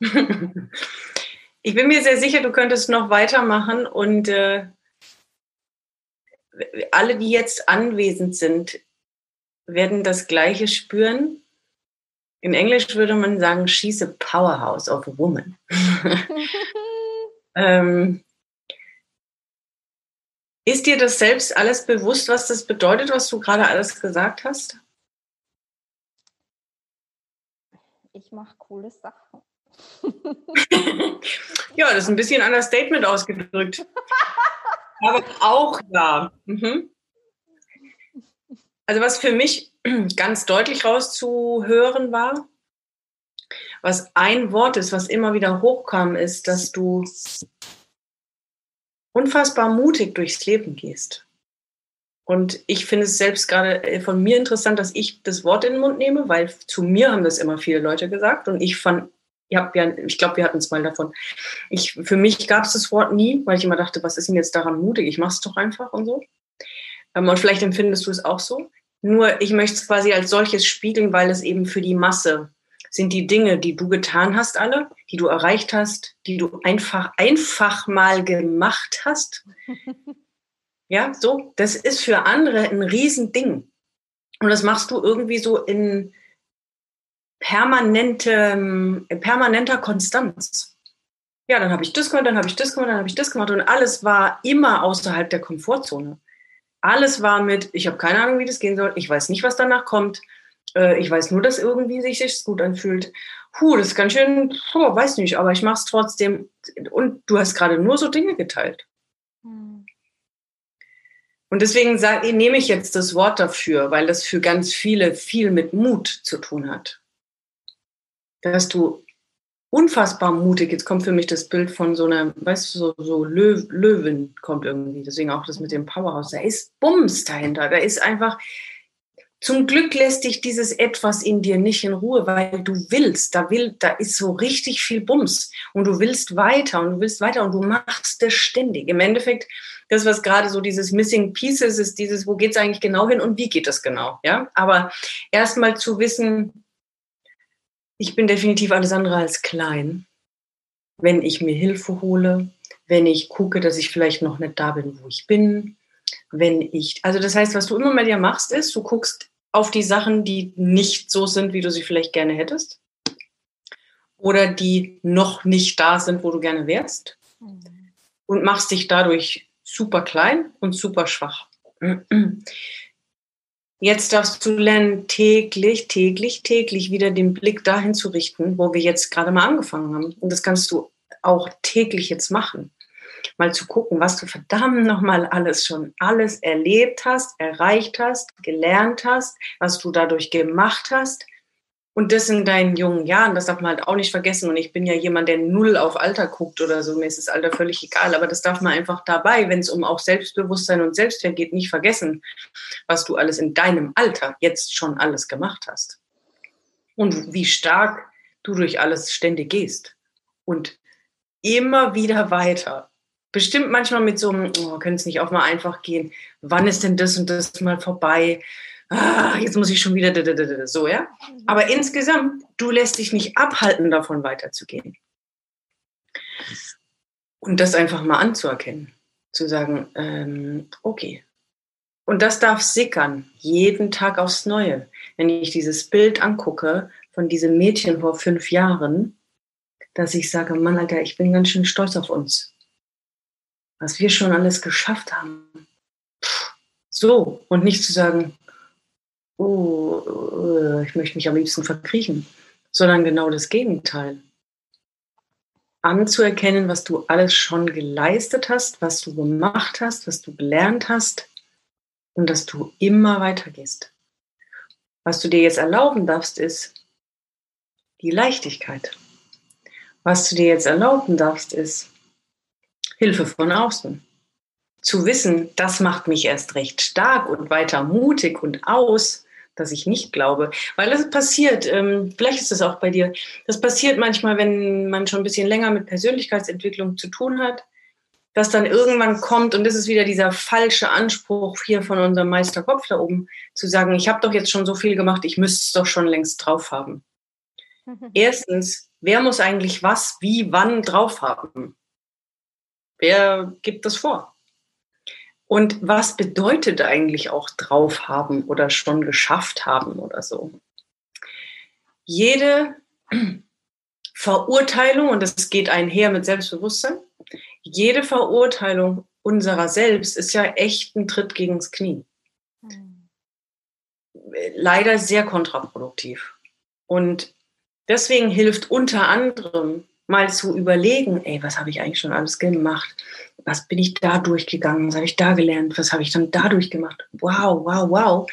(laughs) Ich bin mir sehr sicher, du könntest noch weitermachen und äh, alle, die jetzt anwesend sind, werden das Gleiche spüren. In Englisch würde man sagen, she's a powerhouse of a woman. (laughs) ähm, ist dir das selbst alles bewusst, was das bedeutet, was du gerade alles gesagt hast? Ich mache coole Sachen ja, das ist ein bisschen ein Statement ausgedrückt. Aber auch ja. Mhm. Also was für mich ganz deutlich rauszuhören war, was ein Wort ist, was immer wieder hochkam, ist, dass du unfassbar mutig durchs Leben gehst. Und ich finde es selbst gerade äh, von mir interessant, dass ich das Wort in den Mund nehme, weil zu mir haben das immer viele Leute gesagt. Und ich fand ich habe ja, ich glaube, wir hatten es mal davon. Ich, für mich gab es das Wort nie, weil ich immer dachte, was ist denn jetzt daran mutig? Ich mache es doch einfach und so. Ähm, und vielleicht empfindest du es auch so. Nur ich möchte es quasi als solches spiegeln, weil es eben für die Masse sind die Dinge, die du getan hast, alle, die du erreicht hast, die du einfach, einfach mal gemacht hast. (laughs) ja, so, das ist für andere ein Riesending. Und das machst du irgendwie so in, permanente, permanenter Konstanz. Ja, dann habe ich das gemacht, dann habe ich das gemacht, dann habe ich das gemacht und alles war immer außerhalb der Komfortzone. Alles war mit, ich habe keine Ahnung, wie das gehen soll, ich weiß nicht, was danach kommt, äh, ich weiß nur, dass irgendwie sich das gut anfühlt. Puh, das ist ganz schön, puh, weiß nicht, aber ich mache es trotzdem. Und du hast gerade nur so Dinge geteilt. Hm. Und deswegen sage, nehme ich jetzt das Wort dafür, weil das für ganz viele viel mit Mut zu tun hat dass du unfassbar mutig, jetzt kommt für mich das Bild von so einer, weißt du, so, so Löw, Löwen kommt irgendwie, deswegen auch das mit dem Powerhouse, da ist Bums dahinter, da ist einfach, zum Glück lässt dich dieses Etwas in dir nicht in Ruhe, weil du willst, da will, da ist so richtig viel Bums und du willst weiter und du willst weiter und du machst es ständig. Im Endeffekt, das, was gerade so dieses Missing Pieces ist, dieses, wo geht es eigentlich genau hin und wie geht das genau, ja? Aber erstmal zu wissen, ich bin definitiv alles andere als klein. Wenn ich mir Hilfe hole, wenn ich gucke, dass ich vielleicht noch nicht da bin, wo ich bin, wenn ich, also das heißt, was du immer mit dir machst, ist, du guckst auf die Sachen, die nicht so sind, wie du sie vielleicht gerne hättest oder die noch nicht da sind, wo du gerne wärst mhm. und machst dich dadurch super klein und super schwach. Jetzt darfst du lernen, täglich, täglich, täglich wieder den Blick dahin zu richten, wo wir jetzt gerade mal angefangen haben. Und das kannst du auch täglich jetzt machen. Mal zu gucken, was du verdammt nochmal alles schon alles erlebt hast, erreicht hast, gelernt hast, was du dadurch gemacht hast und das in deinen jungen Jahren, das darf man halt auch nicht vergessen. Und ich bin ja jemand, der null auf Alter guckt oder so. Mir ist das Alter völlig egal. Aber das darf man einfach dabei, wenn es um auch Selbstbewusstsein und Selbstwert geht, nicht vergessen, was du alles in deinem Alter jetzt schon alles gemacht hast. Und wie stark du durch alles ständig gehst. Und immer wieder weiter. Bestimmt manchmal mit so einem, oh, könnte es nicht auch mal einfach gehen? Wann ist denn das und das mal vorbei? Ah, jetzt muss ich schon wieder so, ja. Mhm. Aber insgesamt, du lässt dich nicht abhalten, davon weiterzugehen. Und das einfach mal anzuerkennen, zu sagen, ähm, okay. Und das darf sickern, jeden Tag aufs Neue. Wenn ich dieses Bild angucke von diesem Mädchen vor fünf Jahren, dass ich sage, Mann, Alter, ich bin ganz schön stolz auf uns. Was wir schon alles geschafft haben. So, und nicht zu sagen, oh, ich möchte mich am liebsten verkriechen, sondern genau das Gegenteil. Anzuerkennen, was du alles schon geleistet hast, was du gemacht hast, was du gelernt hast und dass du immer weitergehst. Was du dir jetzt erlauben darfst, ist die Leichtigkeit. Was du dir jetzt erlauben darfst, ist Hilfe von außen zu wissen, das macht mich erst recht stark und weiter mutig und aus, dass ich nicht glaube. Weil das passiert, ähm, vielleicht ist das auch bei dir, das passiert manchmal, wenn man schon ein bisschen länger mit Persönlichkeitsentwicklung zu tun hat, dass dann irgendwann kommt, und das ist wieder dieser falsche Anspruch hier von unserem Meisterkopf da oben, zu sagen, ich habe doch jetzt schon so viel gemacht, ich müsste es doch schon längst drauf haben. Erstens, wer muss eigentlich was, wie, wann drauf haben? Wer gibt das vor? Und was bedeutet eigentlich auch drauf haben oder schon geschafft haben oder so? Jede (clears throat) Verurteilung, und das geht einher mit Selbstbewusstsein, jede Verurteilung unserer selbst ist ja echt ein Tritt gegens Knie. Hm. Leider sehr kontraproduktiv. Und deswegen hilft unter anderem mal zu überlegen, ey, was habe ich eigentlich schon alles gemacht? Was bin ich da durchgegangen, was habe ich da gelernt, was habe ich dann dadurch gemacht. Wow, wow, wow.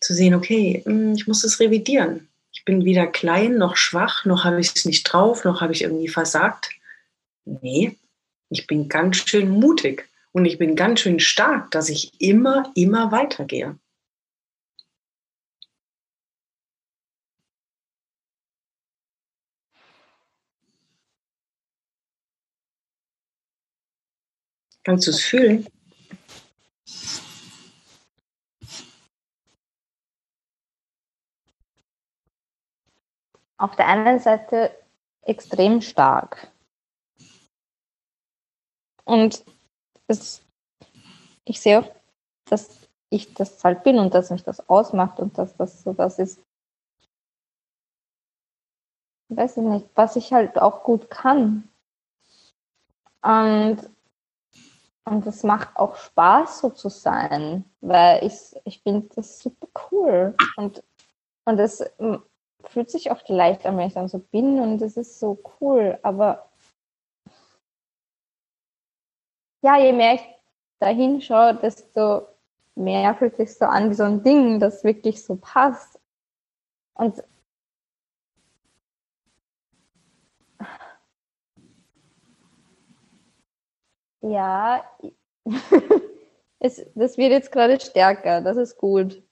Zu sehen, okay, hm, ich muss das revidieren. Ich bin weder klein noch schwach, noch habe ich es nicht drauf, noch habe ich irgendwie versagt. Nee, ich bin ganz schön mutig und ich bin ganz schön stark, dass ich immer, immer weitergehe. Kannst du es fühlen? Auf der einen Seite extrem stark. Und es, ich sehe auch, dass ich das halt bin und dass mich das ausmacht und dass das so das ist, weiß ich nicht, was ich halt auch gut kann. Und und es macht auch Spaß, so zu sein, weil ich, ich finde das super cool. Und, und es hm, fühlt sich auch leicht an, wenn ich dann so bin und es ist so cool. Aber ja, je mehr ich da hinschaue, desto mehr fühlt sich so an wie so ein Ding, das wirklich so passt. Und Ja, (laughs) es, das wird jetzt gerade stärker, das ist gut.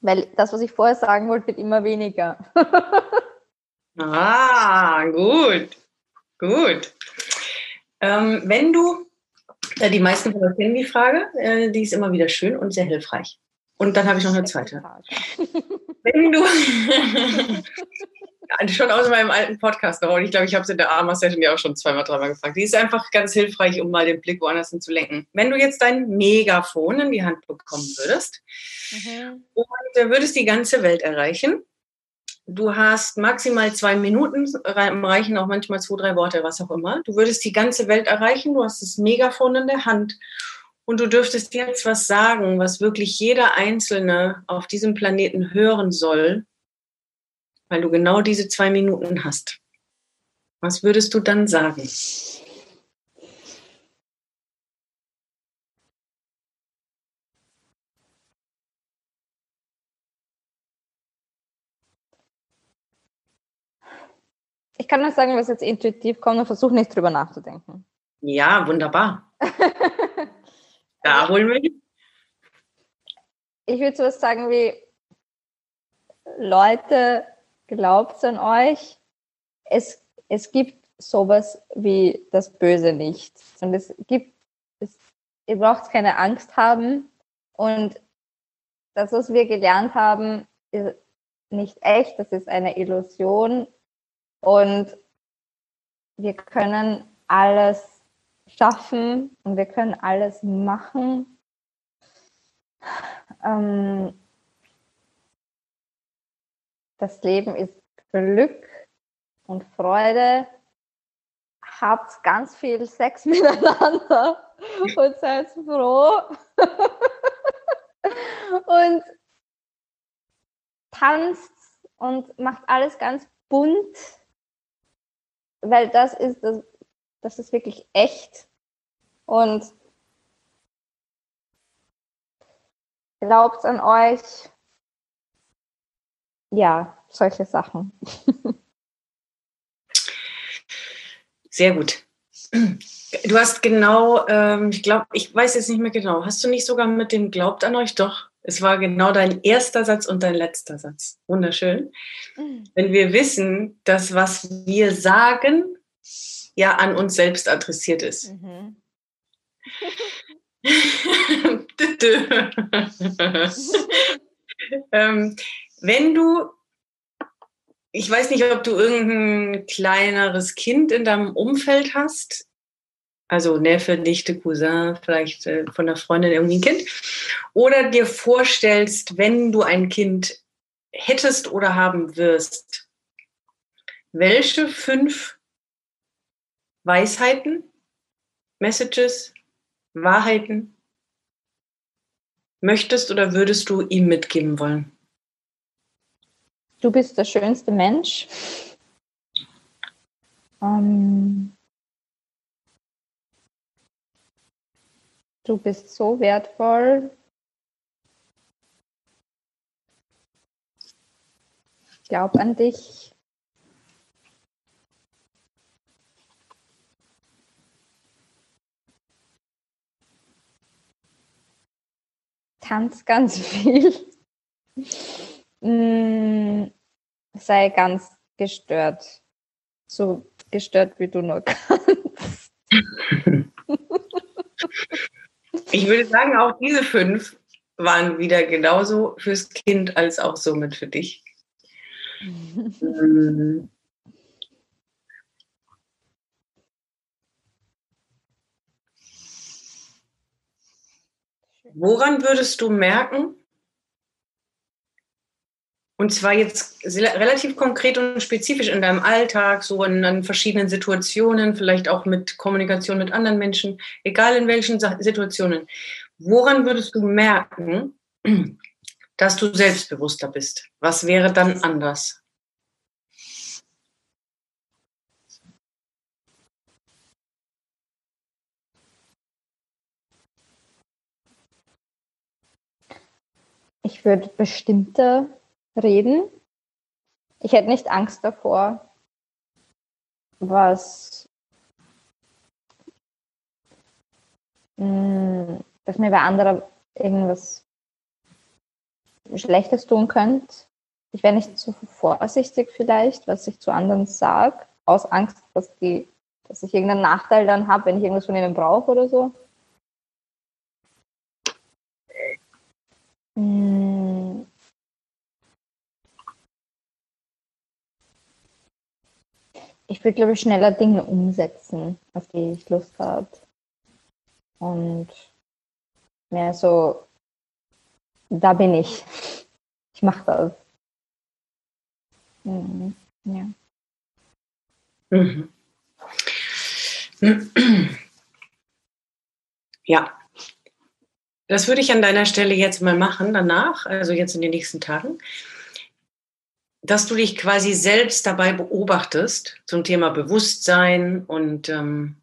Weil das, was ich vorher sagen wollte, wird immer weniger. (laughs) ah, gut, gut. Ähm, wenn du, äh, die meisten von euch kennen die Frage, äh, die ist immer wieder schön und sehr hilfreich. Und dann habe ich noch eine zweite. wenn du, (laughs) schon aus meinem alten Podcast noch. Und ich glaube, ich habe es in der Arma-Session ja auch schon zweimal, dreimal gefragt. Die ist einfach ganz hilfreich, um mal den Blick woanders hin zu lenken. Wenn du jetzt dein Megafon in die Hand bekommen würdest mhm. und äh, würdest die ganze Welt erreichen, du hast maximal zwei Minuten, reichen auch manchmal zwei, drei Worte, was auch immer. Du würdest die ganze Welt erreichen, du hast das Megafon in der Hand und du dürftest jetzt was sagen, was wirklich jeder Einzelne auf diesem Planeten hören soll, weil du genau diese zwei Minuten hast. Was würdest du dann sagen? Ich kann nur sagen, was jetzt intuitiv kommt und versuche nicht drüber nachzudenken. Ja, wunderbar. (laughs) da holen wir hin. Ich würde sowas sagen wie, Leute, glaubt an euch. Es, es gibt sowas wie das Böse nicht. Und es gibt, es, ihr braucht keine Angst haben. Und das, was wir gelernt haben, ist nicht echt, das ist eine Illusion. Und wir können alles schaffen und wir können alles machen. Ähm, das Leben ist Glück und Freude. Habt ganz viel Sex (laughs) miteinander und seid froh. (laughs) und tanzt und macht alles ganz bunt weil das ist das, das ist wirklich echt und glaubt an euch. Ja, solche Sachen. (laughs) Sehr gut. Du hast genau, ähm, ich glaube, ich weiß jetzt nicht mehr genau. Hast du nicht sogar mit dem Glaubt an euch? Doch, es war genau dein erster Satz und dein letzter Satz. Wunderschön. Mhm. Wenn wir wissen, dass was wir sagen, ja an uns selbst adressiert ist. Mhm. (laughs) (laughs) ähm, wenn du, ich weiß nicht, ob du irgendein kleineres Kind in deinem Umfeld hast, also Neffe, Nichte, Cousin, vielleicht äh, von der Freundin irgendwie ein Kind, oder dir vorstellst, wenn du ein Kind hättest oder haben wirst, welche fünf Weisheiten, Messages, Wahrheiten möchtest oder würdest du ihm mitgeben wollen? Du bist der schönste Mensch. Ähm, Du bist so wertvoll. Glaub an dich. Tanz ganz (laughs) viel. Mm, sei ganz gestört. So gestört, wie du nur (laughs) kannst. Ich würde sagen, auch diese fünf waren wieder genauso fürs Kind als auch somit für dich. Mhm. Woran würdest du merken, und zwar jetzt relativ konkret und spezifisch in deinem Alltag, so in, in, verschiedenen Situationen, vielleicht auch mit Kommunikation mit anderen Menschen, egal in welchen Situationen. Woran würdest du merken, (clears throat) dass du selbstbewusster bist? Was wäre dann anders? Ich würde bestimmte reden. Ich hätte nicht Angst davor, was, mm, dass mir bei anderen irgendwas Schlechtes tun könnte. Ich wäre nicht zu vorsichtig vielleicht, was ich zu anderen sage, aus Angst, dass, die, dass ich irgendeinen Nachteil dann habe, wenn ich irgendwas von ihnen brauche oder so. Mm, ich will, glaube ich, schneller Dinge umsetzen, auf die ich Lust habe. Und mehr so, da bin ich. (laughs) Ich mache das. Mhm. Ja. Mhm. (clears throat) Ja, Das würde ich an deiner Stelle jetzt mal machen, danach, also jetzt in den nächsten Tagen, dass du dich quasi selbst dabei beobachtest zum Thema Bewusstsein und ähm,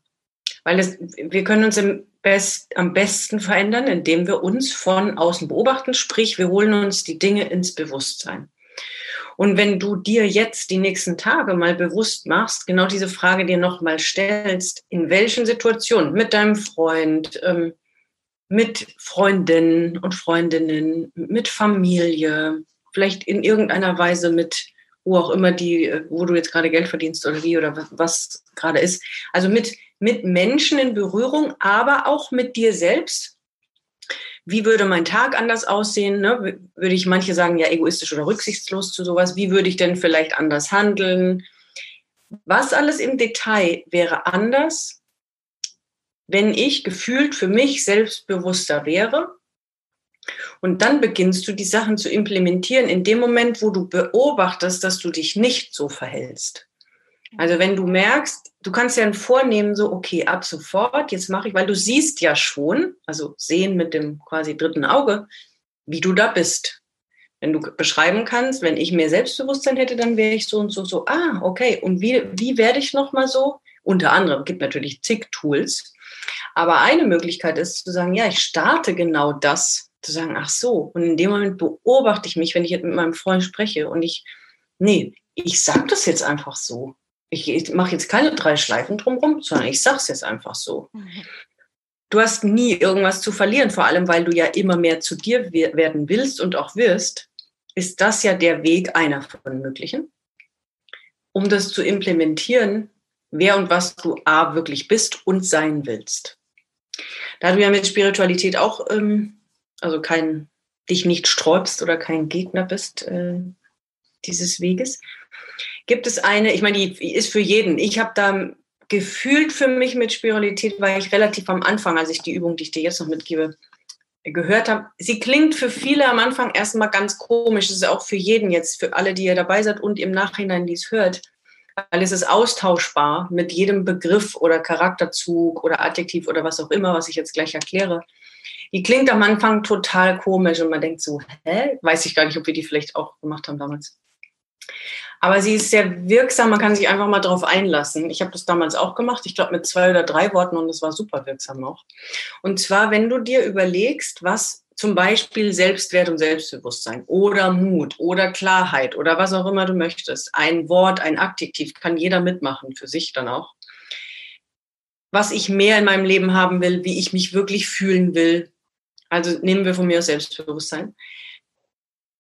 weil es, wir können uns im Best, am besten verändern, indem wir uns von außen beobachten, sprich, wir holen uns die Dinge ins Bewusstsein. Und wenn du dir jetzt die nächsten Tage mal bewusst machst, genau diese Frage dir nochmal stellst, in welchen Situationen mit deinem Freund, ähm, mit Freundinnen und Freundinnen, mit Familie, vielleicht in irgendeiner Weise mit wo auch immer die, wo du jetzt gerade Geld verdienst oder wie oder was, gerade ist. Also mit, mit Menschen in Berührung, aber auch mit dir selbst wie würde mein Tag anders aussehen? Ne? Würde ich manche sagen, ja, egoistisch oder rücksichtslos zu sowas? Wie würde ich denn vielleicht anders handeln? Was alles im Detail wäre anders, wenn ich gefühlt für mich selbstbewusster wäre? Und dann beginnst du die Sachen zu implementieren in dem Moment, wo du beobachtest, dass du dich nicht so verhältst. Also wenn du merkst, du kannst ja Vornehmen so, okay, ab sofort, jetzt mache ich, weil du siehst ja schon, also sehen mit dem quasi dritten Auge, wie du da bist. Wenn du beschreiben kannst, wenn ich mehr Selbstbewusstsein hätte, dann wäre ich so und so, so, ah, okay, und wie, wie werde ich nochmal so? Unter anderem gibt natürlich zig Tools. Aber eine Möglichkeit ist zu sagen, ja, ich starte genau das, zu sagen, ach so, und in dem Moment beobachte ich mich, wenn ich jetzt mit meinem Freund spreche und ich, nee, ich sage das jetzt einfach so ich, ich mache jetzt keine drei Schleifen drumherum, sondern ich sage es jetzt einfach so. Mhm. Du hast nie irgendwas zu verlieren, vor allem weil du ja immer mehr zu dir werden willst und auch wirst, ist das ja der Weg einer von möglichen. Um das zu implementieren, wer und was du A wirklich bist und sein willst. Da du ja mit Spiritualität auch, ähm, also kein, dich nicht sträubst oder kein Gegner bist äh, dieses Weges, gibt es eine, ich meine, die ist für jeden. Ich habe da gefühlt für mich mit Spiritualität, weil ich relativ am Anfang, als ich die Übung, die ich dir jetzt noch mitgebe, gehört habe. Sie klingt für viele am Anfang erstmal ganz komisch. Es ist auch für jeden jetzt, für alle, die ihr dabei seid und im Nachhinein, die es hört, weil es ist austauschbar mit jedem Begriff oder Charakterzug oder Adjektiv oder was auch immer, was ich jetzt gleich erkläre. Die klingt am Anfang total komisch und man denkt so, hä? Weiß ich gar nicht, ob wir die vielleicht auch gemacht haben damals. Aber sie ist sehr wirksam, man kann sich einfach mal darauf einlassen. Ich habe das damals auch gemacht, ich glaube mit zwei oder drei Worten und es war super wirksam auch. Und zwar, wenn du dir überlegst, was zum Beispiel Selbstwert und Selbstbewusstsein oder Mut oder Klarheit oder was auch immer du möchtest, ein Wort, ein Adjektiv, kann jeder mitmachen, für sich dann auch. Was ich mehr in meinem Leben haben will, wie ich mich wirklich fühlen will. Also nehmen wir von mir Selbstbewusstsein.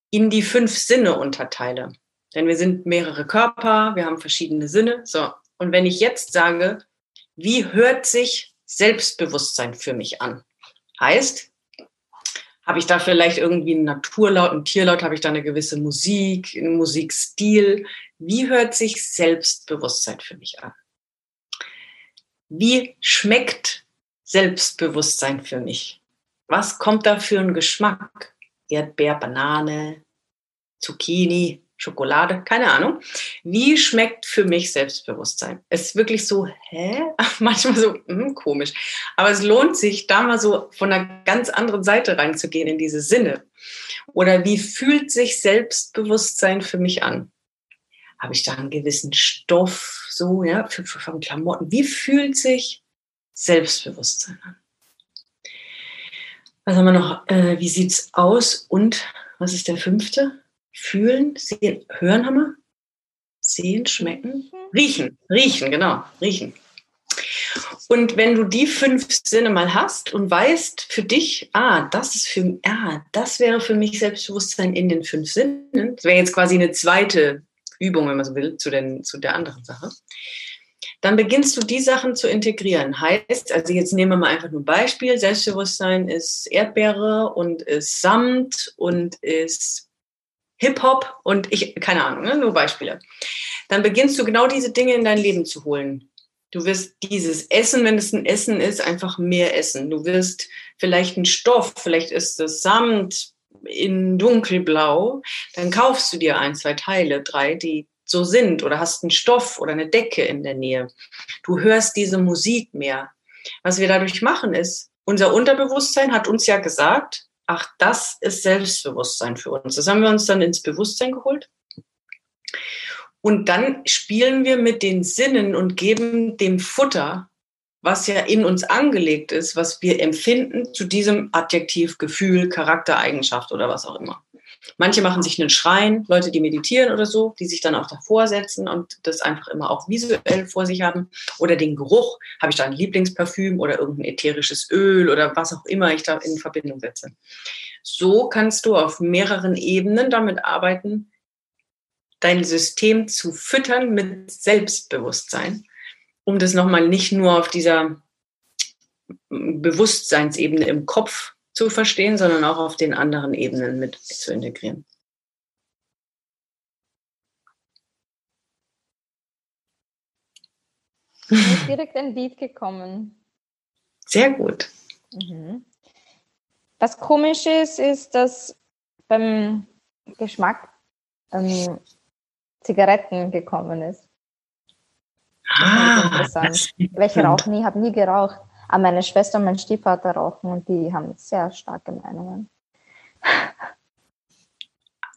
In die fünf Sinne unterteile. Denn wir sind mehrere Körper, wir haben verschiedene Sinne. So. Und wenn ich jetzt sage, wie hört sich Selbstbewusstsein für mich an? Heißt, habe ich da vielleicht irgendwie einen Naturlaut, einen Tierlaut, habe ich da eine gewisse Musik, einen Musikstil? Wie hört sich Selbstbewusstsein für mich an? Wie schmeckt Selbstbewusstsein für mich? Was kommt da für ein Geschmack? Erdbeer, Banane, Zucchini, Schokolade, keine Ahnung. Wie schmeckt für mich Selbstbewusstsein? Es ist wirklich so, hä? (laughs) Manchmal so, hm, komisch. Aber es lohnt sich, da mal so von einer ganz anderen Seite reinzugehen in diese Sinne. Oder wie fühlt sich Selbstbewusstsein für mich an? Habe ich da einen gewissen Stoff, so, ja, für Klamotten? Wie fühlt sich Selbstbewusstsein an? Was haben wir noch? Äh, wie sieht's aus? Und was ist der fünfte? Fühlen, sehen, hören haben wir? Sehen, schmecken, riechen, riechen, genau, riechen. Und wenn du die fünf Sinne mal hast und weißt für dich, ah, das ist für, ah, das wäre für mich Selbstbewusstsein in den fünf Sinnen. Das wäre jetzt quasi eine zweite Übung, wenn man so will, zu, den, zu der anderen Sache. Dann beginnst du die Sachen zu integrieren. Heißt, also jetzt nehmen wir mal einfach nur ein Beispiel. Selbstbewusstsein ist Erdbeere und ist Samt und ist Hip-Hop und ich, keine Ahnung, ne, nur Beispiele. Dann beginnst du genau diese Dinge in dein Leben zu holen. Du wirst dieses Essen, wenn es ein Essen ist, einfach mehr essen. Du wirst vielleicht einen Stoff, vielleicht ist es Samt in dunkelblau, dann kaufst du dir ein, zwei Teile, drei, die so sind oder hast einen Stoff oder eine Decke in der Nähe. Du hörst diese Musik mehr. Was wir dadurch machen ist, unser Unterbewusstsein hat uns ja gesagt, ach, das ist Selbstbewusstsein für uns. Das haben wir uns dann ins Bewusstsein geholt. Und dann spielen wir mit den Sinnen und geben dem Futter, was ja in uns angelegt ist, was wir empfinden, zu diesem Adjektiv, Gefühl, Charaktereigenschaft oder was auch immer. Manche machen sich einen Schrein, Leute, die meditieren oder so, die sich dann auch davor setzen und das einfach immer auch visuell vor sich haben. Oder den Geruch, habe ich da ein Lieblingsparfüm oder irgendein ätherisches Öl oder was auch immer ich da in Verbindung setze. So kannst du auf mehreren Ebenen damit arbeiten, dein System zu füttern mit Selbstbewusstsein, um das nochmal nicht nur auf dieser Bewusstseinsebene im Kopf zu verstehen, sondern auch auf den anderen Ebenen mit zu integrieren. Ist direkt ein Lied gekommen. Sehr gut. Mhm. Was komisch ist, ist, dass beim Geschmack ähm, Zigaretten gekommen ist. Ah, interessant. Welche rauchen nie, habe nie geraucht. Aber meine Schwester und mein Stiefvater rauchen und die haben sehr starke Meinungen.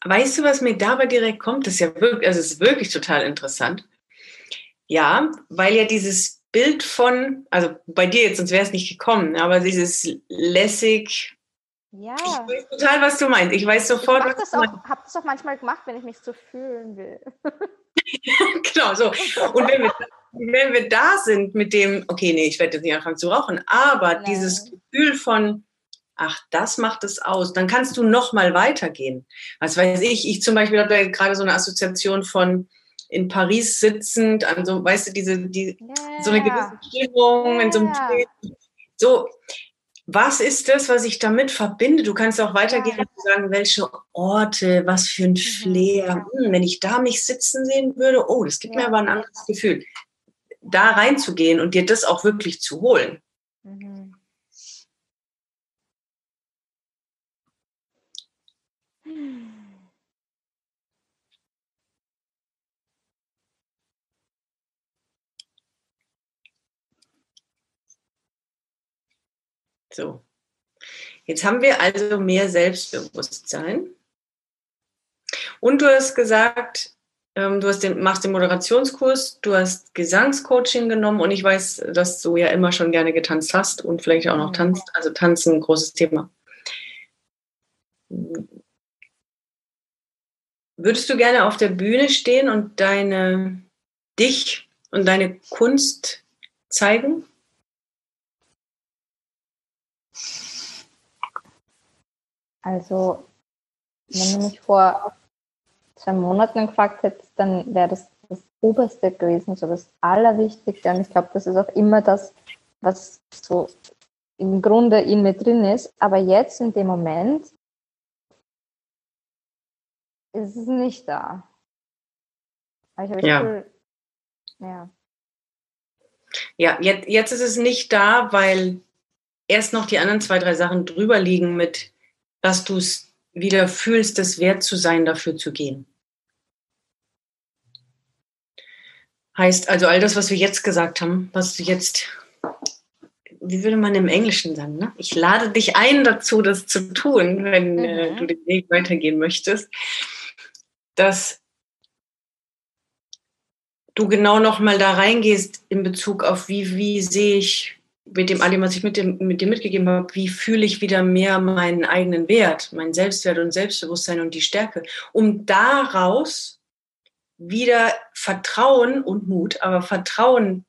Weißt du, was mir dabei direkt kommt? Das ist ja wirklich, also es ist wirklich total interessant. Ja, weil ja dieses Bild von, also bei dir jetzt, sonst wäre es nicht gekommen, aber dieses lässig, ja. Ich weiß total, was du meinst. Ich weiß sofort, ich was du meinst. Ich habe das auch manchmal gemacht, wenn ich mich so fühlen will. (laughs) genau, so. Und wenn wir, (laughs) wenn wir da sind mit dem, okay, nee, ich werde jetzt nicht anfangen zu rauchen, aber Nein. dieses Gefühl von, ach, das macht es aus, dann kannst du noch mal weitergehen. Was weiß ich, ich zum Beispiel habe da gerade so eine Assoziation von in Paris sitzend, an so, weißt du, diese, die, yeah. so eine gewisse Stimmung, yeah. in so einem so, was ist das, was ich damit verbinde? Du kannst auch weitergehen ja. und sagen, welche Orte, was für ein mhm. Flair. Hm, wenn ich da mich sitzen sehen würde, oh, das gibt ja. mir aber ein anderes Gefühl. Da reinzugehen und dir das auch wirklich zu holen. Mhm. So. Jetzt haben wir also mehr Selbstbewusstsein. Und du hast gesagt, du hast den, machst den Moderationskurs, du hast Gesangscoaching genommen und ich weiß, dass du ja immer schon gerne getanzt hast und vielleicht auch noch tanzt. Also tanzen, ein großes Thema. Würdest du gerne auf der Bühne stehen und deine dich und deine Kunst zeigen? Also, wenn du mich vor zwei Monaten gefragt hättest, dann wäre das das Oberste gewesen, so das Allerwichtigste. Und ich glaube, das ist auch immer das, was so im Grunde in mir drin ist. Aber jetzt in dem Moment ist es nicht da. Aber ich ja. Cool, ja. Ja, jetzt, jetzt ist es nicht da, weil erst noch die anderen zwei, drei Sachen drüber liegen mit dass du es wieder fühlst, es wert zu sein, dafür zu gehen. Heißt also all das, was wir jetzt gesagt haben, was du jetzt, wie würde man im Englischen sagen, ne? ich lade dich ein dazu, das zu tun, wenn äh, mhm. äh, du den Weg weitergehen möchtest, dass du genau noch mal da reingehst in Bezug auf wie, wie sehe ich mit dem allem, was ich mit dem, mit dem mitgegeben habe, wie fühle ich wieder mehr meinen eigenen Wert, meinen Selbstwert und Selbstbewusstsein und die Stärke, um daraus wieder Vertrauen und Mut, aber Vertrauen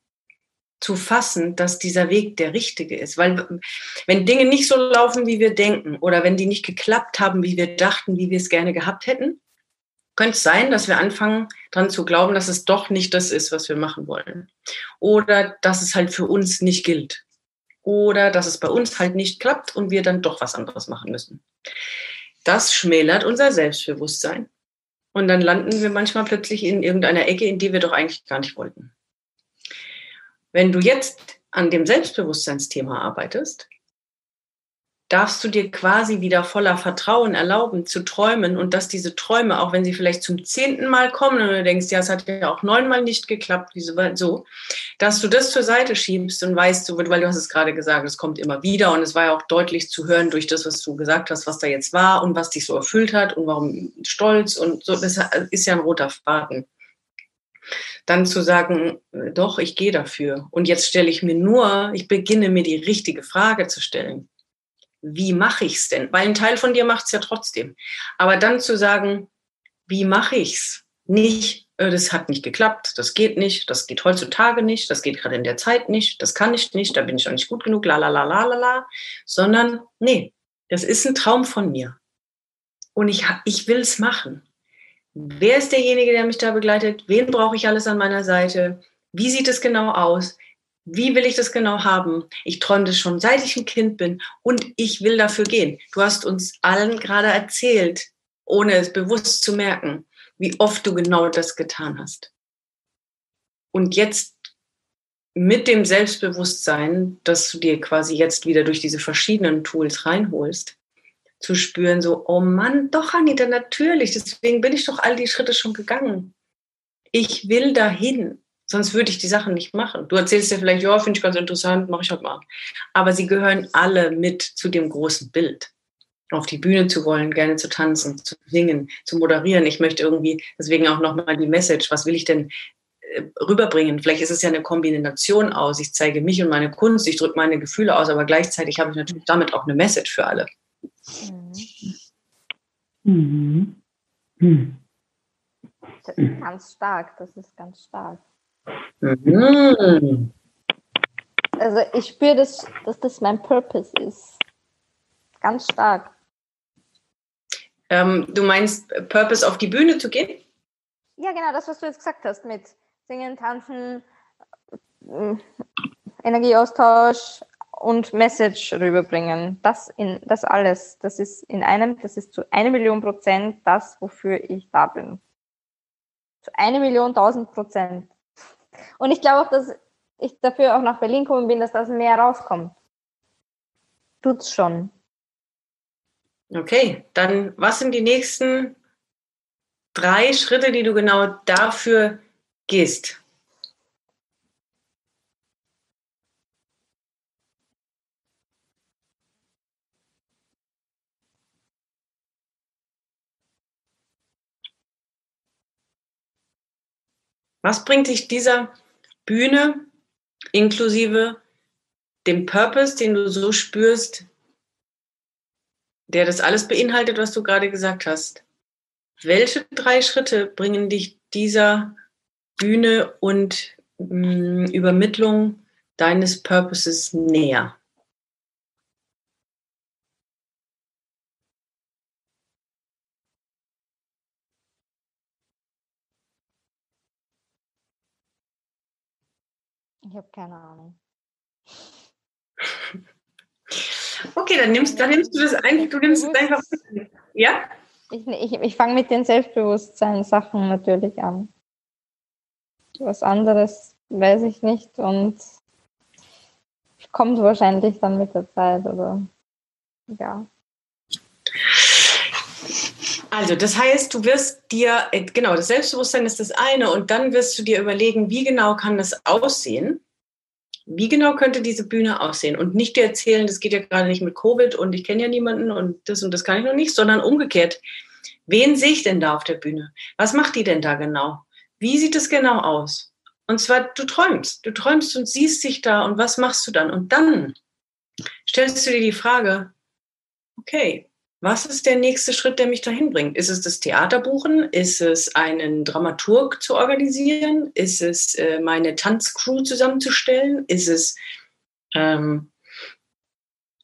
zu fassen, dass dieser Weg der richtige ist. Weil wenn Dinge nicht so laufen, wie wir denken, oder wenn die nicht geklappt haben, wie wir dachten, wie wir es gerne gehabt hätten, könnte es sein, dass wir anfangen, daran zu glauben, dass es doch nicht das ist, was wir machen wollen. Oder dass es halt für uns nicht gilt oder dass es bei uns halt nicht klappt und wir dann doch was anderes machen müssen. Das schmälert unser Selbstbewusstsein. Und dann landen wir manchmal plötzlich in irgendeiner Ecke, in die wir doch eigentlich gar nicht wollten. Wenn du jetzt an dem Selbstbewusstseinsthema arbeitest, darfst du dir quasi wieder voller Vertrauen erlauben zu träumen und dass diese Träume, auch wenn sie vielleicht zum zehnten Mal kommen und du denkst, ja, es hat ja auch neunmal nicht geklappt, wieso so, dass du das zur Seite schiebst und weißt, du, weil du hast es gerade gesagt, es kommt immer wieder und es war ja auch deutlich zu hören durch das, was du gesagt hast, was da jetzt war und was dich so erfüllt hat und warum stolz und so, das ist ja ein roter Faden dann zu sagen, doch, ich gehe dafür. Und jetzt stelle ich mir nur, ich beginne mir die richtige Frage zu stellen wie mache ich es denn? Weil ein Teil von dir macht es ja trotzdem. Aber dann zu sagen, wie mache ich es? Nicht, äh, das hat nicht geklappt, das geht nicht, das geht heutzutage nicht, das geht gerade in der Zeit nicht, das kann ich nicht, da bin ich auch nicht gut genug, la la la la la la, sondern nee, das ist ein Traum von mir. Und ich, ich will es machen. Wer ist derjenige, der mich da begleitet? Wen brauche ich alles an meiner Seite? Wie sieht es genau aus? Wie will ich das genau haben? Ich träume das schon seit ich ein Kind bin und ich will dafür gehen. Du hast uns allen gerade erzählt, ohne es bewusst zu merken, wie oft du genau das getan hast. Und jetzt mit dem Selbstbewusstsein, dass du dir quasi jetzt wieder durch diese verschiedenen Tools reinholst, zu spüren, so, oh Mann, doch, Anita, natürlich, deswegen bin ich doch all die Schritte schon gegangen. Ich will dahin. Sonst würde ich die Sachen nicht machen. Du erzählst dir vielleicht, ja, finde ich ganz interessant, mache ich halt mal. Aber sie gehören alle mit zu dem großen Bild. Auf die Bühne zu wollen, gerne zu tanzen, zu singen, zu moderieren. Ich möchte irgendwie, deswegen auch nochmal die Message, was will ich denn äh, rüberbringen? Vielleicht ist es ja eine Kombination aus. Ich zeige mich und meine Kunst, ich drücke meine Gefühle aus, aber gleichzeitig habe ich natürlich damit auch eine Message für alle. Mhm. Mhm. Das ist ganz stark, das ist ganz stark. Mhm. Also ich spüre, das, dass das mein Purpose ist. Ganz stark. Ähm, du meinst Purpose auf die Bühne zu gehen? Ja, genau, das, was du jetzt gesagt hast mit Singen, Tanzen, äh, Energieaustausch und Message rüberbringen. Das, in, das alles, das ist in einem, das ist zu einer Million Prozent das, wofür ich da bin. Zu einer Million tausend Prozent. Und ich glaube auch, dass ich dafür auch nach Berlin gekommen bin, dass das mehr rauskommt. Tut's schon. Okay, dann was sind die nächsten drei Schritte, die du genau dafür gehst? Was bringt dich dieser Bühne inklusive dem Purpose, den du so spürst, der das alles beinhaltet, was du gerade gesagt hast? Welche drei Schritte bringen dich dieser Bühne und mh, mm, Übermittlung deines Purposes näher? Ich habe keine Ahnung. (laughs) Okay, dann nimmst, dann nimmst du das einfach, du nimmst es einfach. Ja? Ich, ich, ich fange mit den Selbstbewusstseinssachen natürlich an. Was anderes weiß ich nicht und kommt wahrscheinlich dann mit der Zeit oder ja. Also, das heißt, du wirst dir, äh, genau, das Selbstbewusstsein ist das eine und dann wirst du dir überlegen, wie genau kann das aussehen? Wie genau könnte diese Bühne aussehen? Und nicht dir erzählen, das geht ja gerade nicht mit Covid und ich kenne ja niemanden und das und das kann ich noch nicht, sondern umgekehrt. Wen sehe ich denn da auf der Bühne? Was macht die denn da genau? Wie sieht es genau aus? Und zwar, du träumst. Du träumst und siehst dich da und was machst du dann? Und dann stellst du dir die Frage, okay, was ist der nächste Schritt, der mich dahin bringt? Ist es das Theaterbuchen? Ist es einen Dramaturg zu organisieren? Ist es äh, meine Tanzcrew zusammenzustellen? Ist es ähm,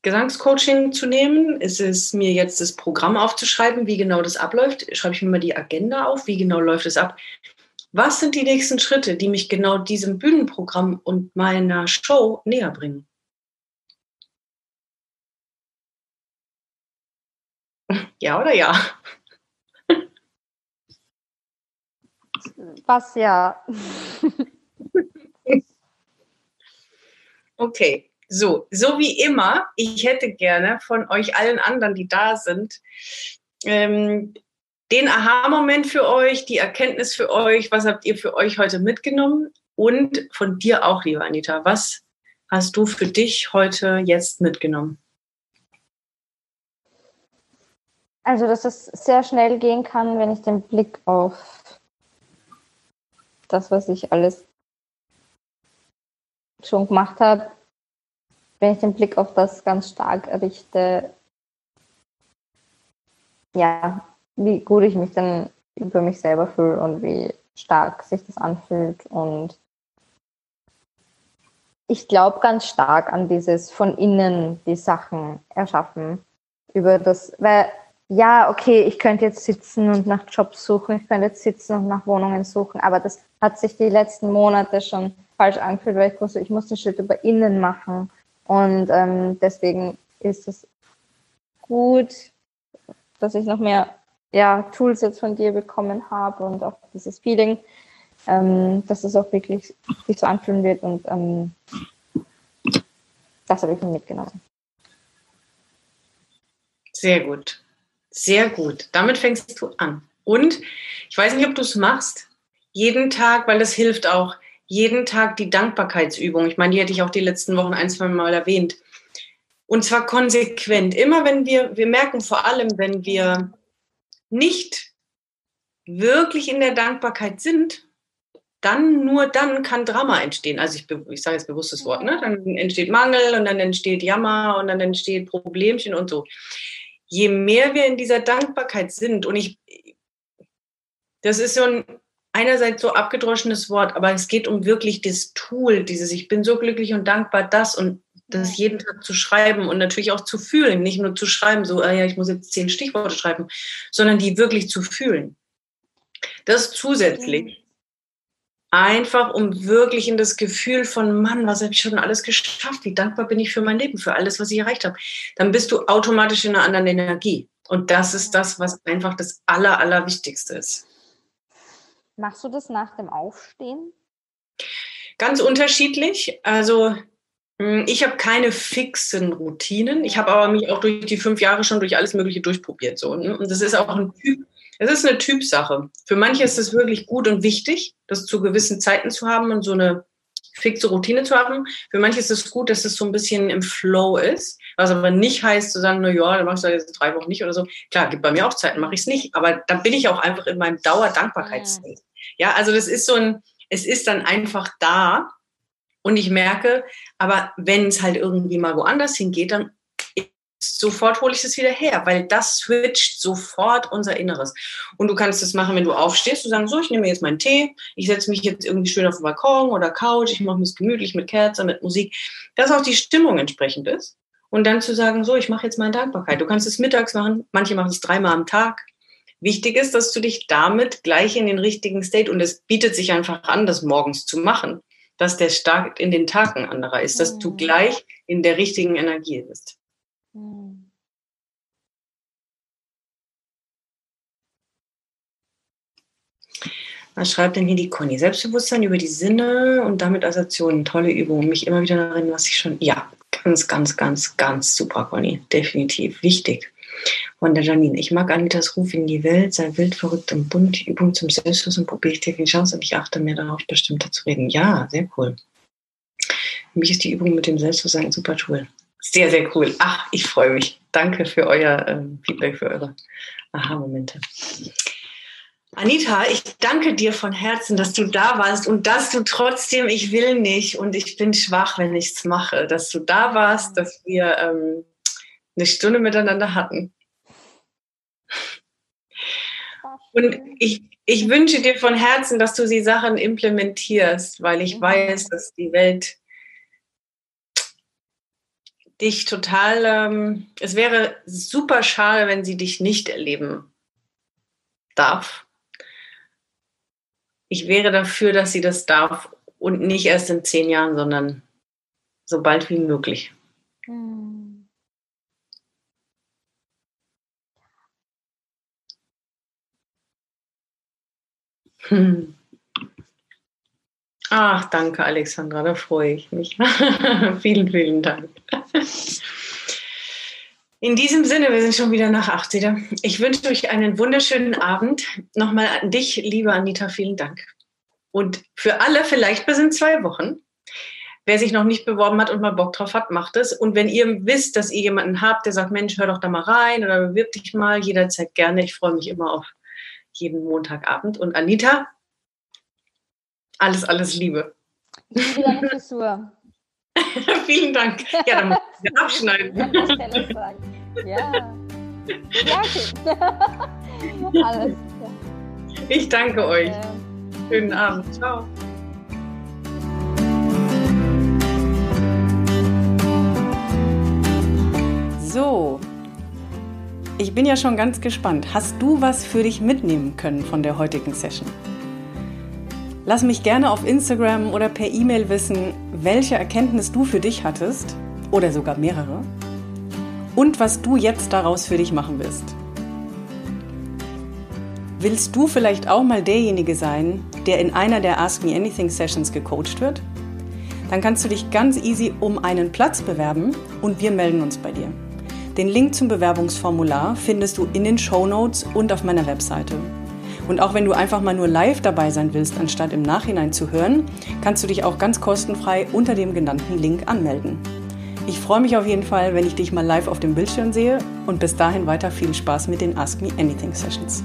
Gesangscoaching zu nehmen? Ist es mir jetzt das Programm aufzuschreiben, wie genau das abläuft? Schreibe ich mir mal die Agenda auf? Wie genau läuft es ab? Was sind die nächsten Schritte, die mich genau diesem Bühnenprogramm und meiner Show näher bringen? (laughs) Ja oder ja? Was ja. (laughs) okay, So, so wie immer, ich hätte gerne von euch allen anderen, die da sind, ähm, den Aha-Moment für euch, die Erkenntnis für euch, was habt ihr für euch heute mitgenommen? Und von dir auch, liebe Anita, was hast du für dich heute jetzt mitgenommen? Also, dass es sehr schnell gehen kann, wenn ich den Blick auf das, was ich alles schon gemacht habe, wenn ich den Blick auf das ganz stark richte, ja, wie gut ich mich dann über mich selber fühle und wie stark sich das anfühlt. Und ich glaube ganz stark an dieses von innen die Sachen erschaffen. Über das, weil ja, okay, ich könnte jetzt sitzen und nach Jobs suchen, ich könnte jetzt sitzen und nach Wohnungen suchen, aber das hat sich die letzten Monate schon falsch angefühlt, weil ich wusste, ich muss den Schritt über innen machen. Und ähm, deswegen ist es gut, dass ich noch mehr ja, Tools jetzt von dir bekommen habe und auch dieses Feeling, ähm, dass es auch wirklich sich so anfühlen wird. Und ähm, das habe ich mir mitgenommen. Sehr gut. Sehr gut. Damit fängst du an. Und ich weiß nicht, ob du es machst, jeden Tag, weil das hilft auch, jeden Tag die Dankbarkeitsübung. Ich meine, die hätte ich auch die letzten Wochen ein, zwei Mal erwähnt. Und zwar konsequent. Immer wenn wir, wir merken vor allem, wenn wir nicht wirklich in der Dankbarkeit sind, dann, nur dann kann Drama entstehen. Also ich, ich sage jetzt bewusstes Wort, ne? Dann entsteht Mangel und dann entsteht Jammer und dann entsteht Problemchen und so je mehr wir in dieser Dankbarkeit sind, und ich, das ist so ein einerseits so abgedroschenes Wort, aber es geht um wirklich das Tool, dieses Ich bin so glücklich und dankbar, das und das jeden Tag zu schreiben und natürlich auch zu fühlen, nicht nur zu schreiben, so, ah ja, ich muss jetzt zehn Stichworte schreiben, sondern die wirklich zu fühlen. Das zusätzlich Einfach um wirklich in das Gefühl von, Mann, was habe ich schon alles geschafft? Wie dankbar bin ich für mein Leben, für alles, was ich erreicht habe. Dann bist du automatisch in einer anderen Energie. Und das ist das, was einfach das Aller, Allerwichtigste ist. Machst du das nach dem Aufstehen? Ganz unterschiedlich. Also hm, ich habe keine fixen Routinen. Ich habe aber mich auch durch die fünf Jahre schon durch alles Mögliche durchprobiert. So, ne? Und das ist auch ein Typ, es ist eine Typsache. Für manche ist es wirklich gut und wichtig, das zu gewissen Zeiten zu haben und so eine fixe Routine zu haben. Für manche ist es gut, dass es so ein bisschen im Flow ist, was aber nicht heißt zu sagen, na ja, dann machst du jetzt drei Wochen nicht oder so. Klar, gibt bei mir auch Zeiten, mache ich es nicht, aber da bin ich auch einfach in meinem Dauerdankbarkeitsstate. Ja, also das ist so ein, es ist dann einfach da und ich merke, aber wenn es halt irgendwie mal woanders hingeht, dann sofort hole ich es wieder her, weil das switcht sofort unser Inneres. Und du kannst das machen, wenn du aufstehst, du sagst, so, ich nehme jetzt meinen Tee, ich setze mich jetzt irgendwie schön auf den Balkon oder Couch, ich mache mir es gemütlich mit Kerze, mit Musik, dass auch die Stimmung entsprechend ist. Und dann zu sagen, so, ich mache jetzt meine Dankbarkeit. Du kannst es mittags machen, manche machen es dreimal am Tag. Wichtig ist, dass du dich damit gleich in den richtigen State, und es bietet sich einfach an, das morgens zu machen, dass der Start in den Tag ein anderer ist, dass du mhm. gleich in der richtigen Energie bist. Hm. Was schreibt denn hier die Conny? Selbstbewusstsein über die Sinne und damit Assoziationen. Tolle Übung. Mich immer wieder darin, was ich schon. Ja, ganz, ganz, ganz, ganz super, Conny. Definitiv. Wichtig. Von der Janine. Ich mag Anitas Ruf in die Welt, sei wild, verrückt und bunt. Die Übung zum Selbstbewusstsein probiere ich die Chance und ich achte mir darauf, bestimmter zu reden. Ja, sehr cool. Für mich ist die Übung mit dem Selbstbewusstsein ein super Tool. Sehr, sehr cool. Ach, ich freue mich. Danke für euer ähm, Feedback, für eure Aha-Momente. Anita, ich danke dir von Herzen, dass du da warst und dass du trotzdem, ich will nicht und ich bin schwach, wenn ich es mache, dass du da warst, dass wir ähm, eine Stunde miteinander hatten. Und ich, ich wünsche dir von Herzen, dass du die Sachen implementierst, weil ich weiß, dass die Welt dich total, ähm, es wäre super schade, wenn sie dich nicht erleben darf. Ich wäre dafür, dass sie das darf und nicht erst in zehn Jahren, sondern so bald wie möglich. Hm. Hm. Ach, danke, Alexandra, da freue ich mich. (laughs) vielen, vielen Dank. In diesem Sinne, wir sind schon wieder nach 80. Ich wünsche euch einen wunderschönen Abend. Nochmal an dich, liebe Anita, vielen Dank. Und für alle vielleicht bis in zwei Wochen. Wer sich noch nicht beworben hat und mal Bock drauf hat, macht es. Und wenn ihr wisst, dass ihr jemanden habt, der sagt, Mensch, hör doch da mal rein oder bewirb dich mal, jederzeit gerne. Ich freue mich immer auf jeden Montagabend. Und Anita, alles, alles Liebe. Liebe deine Frisur. (laughs) Vielen Dank. Ja, dann muss ich (laughs) abschneiden. ja. Ja, okay. (laughs) Alles. Ja. Ich danke euch. Ähm. Schönen Abend. Ciao. So, ich bin ja schon ganz gespannt. Hast du was für dich mitnehmen können von der heutigen Session? Lass mich gerne auf Instagram oder per E-Mail wissen, welche Erkenntnis du für dich hattest oder sogar mehrere und was du jetzt daraus für dich machen willst. Willst du vielleicht auch mal derjenige sein, der in einer der Ask Me Anything Sessions gecoacht wird? Dann kannst du dich ganz easy um einen Platz bewerben und wir melden uns bei dir. Den Link zum Bewerbungsformular findest du in den Show Notes und auf meiner Webseite. Und auch wenn du einfach mal nur live dabei sein willst, anstatt im Nachhinein zu hören, kannst du dich auch ganz kostenfrei unter dem genannten Link anmelden. Ich freue mich auf jeden Fall, wenn ich dich mal live auf dem Bildschirm sehe und bis dahin weiter viel Spaß mit den Ask Me Anything Sessions.